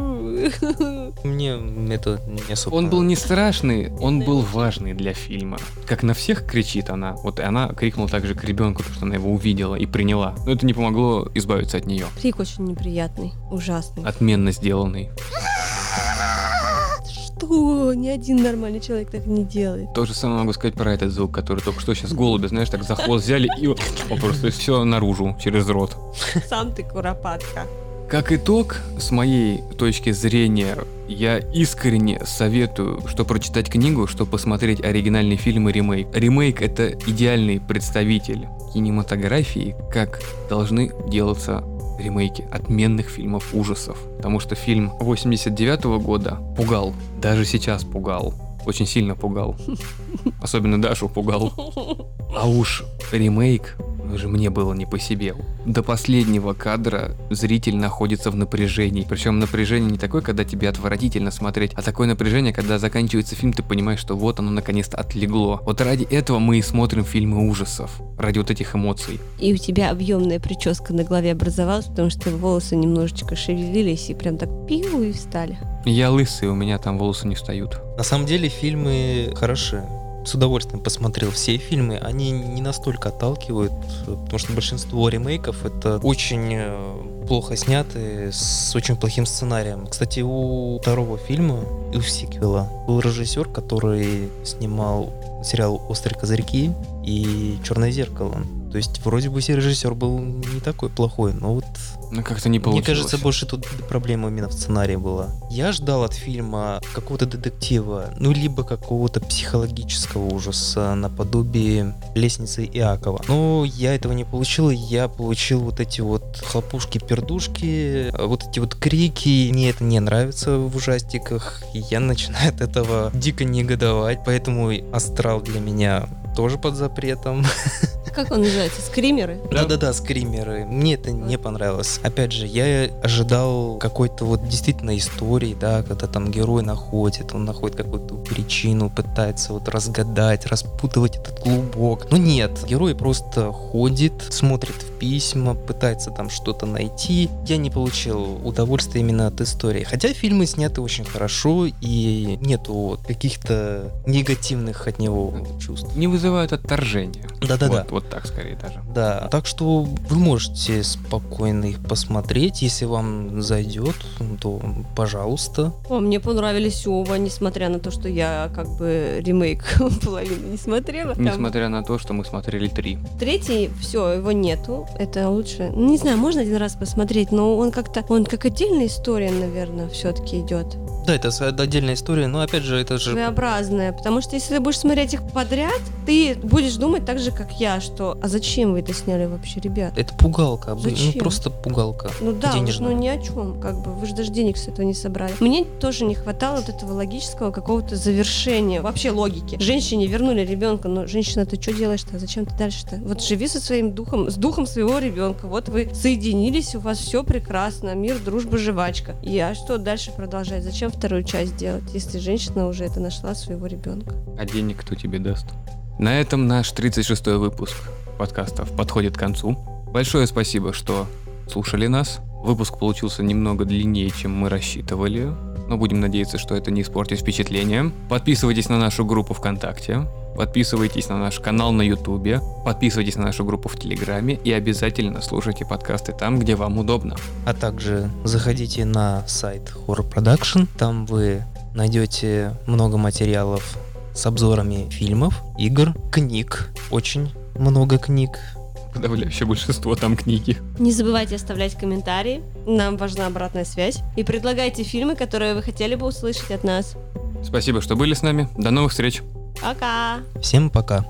Мне это не особо Он был не страшный, он был важный для фильма. Как на всех кричит она, вот она крикнула также к ребенку, потому что она его увидела и приняла. Но это не помогло избавиться от нее. Крик очень неприятный, ужасный. Отменно сделанный. Что? Ни один нормальный человек так не делает. То же самое могу сказать про этот звук, который только что сейчас голуби, знаешь, так за хвост взяли и он просто все наружу, через рот. Сам ты куропатка. Как итог, с моей точки зрения, я искренне советую, что прочитать книгу, что посмотреть оригинальный фильм и ремейк. Ремейк — это идеальный представитель кинематографии, как должны делаться ремейки отменных фильмов ужасов. Потому что фильм 89 года пугал, даже сейчас пугал. Очень сильно пугал. (laughs) Особенно Дашу пугал. (laughs) А уж ремейк, уже мне было не по себе. До последнего кадра зритель находится в напряжении. Причем напряжение не такое, когда тебе отвратительно смотреть, а такое напряжение, когда заканчивается фильм, ты понимаешь, что вот оно наконец-то отлегло. Вот ради этого мы и смотрим фильмы ужасов. Ради вот этих эмоций. И у тебя объемная прическа на голове образовалась, потому что волосы немножечко шевелились и прям так пиу и встали. Я лысый, у меня там волосы не встают. На самом деле фильмы хороши. С удовольствием посмотрел все фильмы. Они не настолько отталкивают, потому что большинство ремейков это очень э, плохо сняты, с очень плохим сценарием. Кстати, у второго фильма, и у сиквела, был режиссер, который снимал сериал «Острые козырьки» и «Черное зеркало». То есть вроде бы режиссер был не такой плохой, но вот Ну как-то не получилось. мне кажется, больше тут проблема именно в сценарии была. Я ждал от фильма какого-то детектива, ну, либо какого-то психологического ужаса наподобие «Лестницы Иакова». Но я этого не получил, и я получил вот эти вот хлопушки-пердушки, вот эти вот крики. Мне это не нравится в ужастиках, я начинаю от этого дико негодовать, поэтому «Астрал» для меня тоже под запретом. (laughs) Как он называется? Скримеры? Да-да-да, скримеры. Мне это не понравилось. Опять же, я ожидал какой-то вот действительно истории, да, когда там герой находит, он находит какую-то причину, пытается вот разгадать, распутывать этот клубок. Но нет, герой просто ходит, смотрит в письма, пытается там что-то найти. Я не получил удовольствия именно от истории. Хотя фильмы сняты очень хорошо и нету каких-то негативных от него чувств. Не вызывают отторжения. Да-да-да. Вот, вот так скорее даже. Да, так что вы можете спокойно их посмотреть, если вам зайдет, то пожалуйста. О, мне понравились оба, несмотря на то, что я как бы ремейк (laughs) половины не смотрела. Там Несмотря на то, что мы смотрели три. Третий, все, его нету. Это лучше. Ну, Не знаю, можно один раз посмотреть, но он как-то, он как отдельная история, наверное, все-таки идет. Да, это отдельная история, но опять же, это же... Своеобразная. Потому что если ты будешь смотреть их подряд, ты будешь думать так же, как я, что а зачем вы это сняли вообще, ребят? Это пугалка, обы- Зачем? ну просто пугалка. Ну да, уж, ну ни о чем, как бы вы же даже денег с этого не собрали. Мне тоже не хватало вот этого логического какого-то завершения, вообще логики. Женщине вернули ребенка, но женщина, ты что делаешь-то? Зачем ты дальше-то? Вот живи со своим духом, с духом своего ребенка. Вот вы соединились, у вас все прекрасно, мир, дружба, жвачка. И а что дальше продолжать? Зачем вторую часть делать, если женщина уже это нашла своего ребенка? А денег кто тебе даст? На этом наш 36-й выпуск подкастов подходит к концу. Большое спасибо, что слушали нас. Выпуск получился немного длиннее, чем мы рассчитывали, но будем надеяться, что это не испортит впечатление. Подписывайтесь на нашу группу ВКонтакте, подписывайтесь на наш канал на Ютубе, подписывайтесь на нашу группу в Телеграме и обязательно слушайте подкасты там, где вам удобно. А также заходите на сайт Horror Production, там вы найдете много материалов с обзорами фильмов, игр, книг, очень много книг. Подавляющее большинство там книги. Не забывайте оставлять комментарии, нам важна обратная связь. И предлагайте фильмы, которые вы хотели бы услышать от нас. Спасибо, что были с нами. До новых встреч. Пока! Всем пока!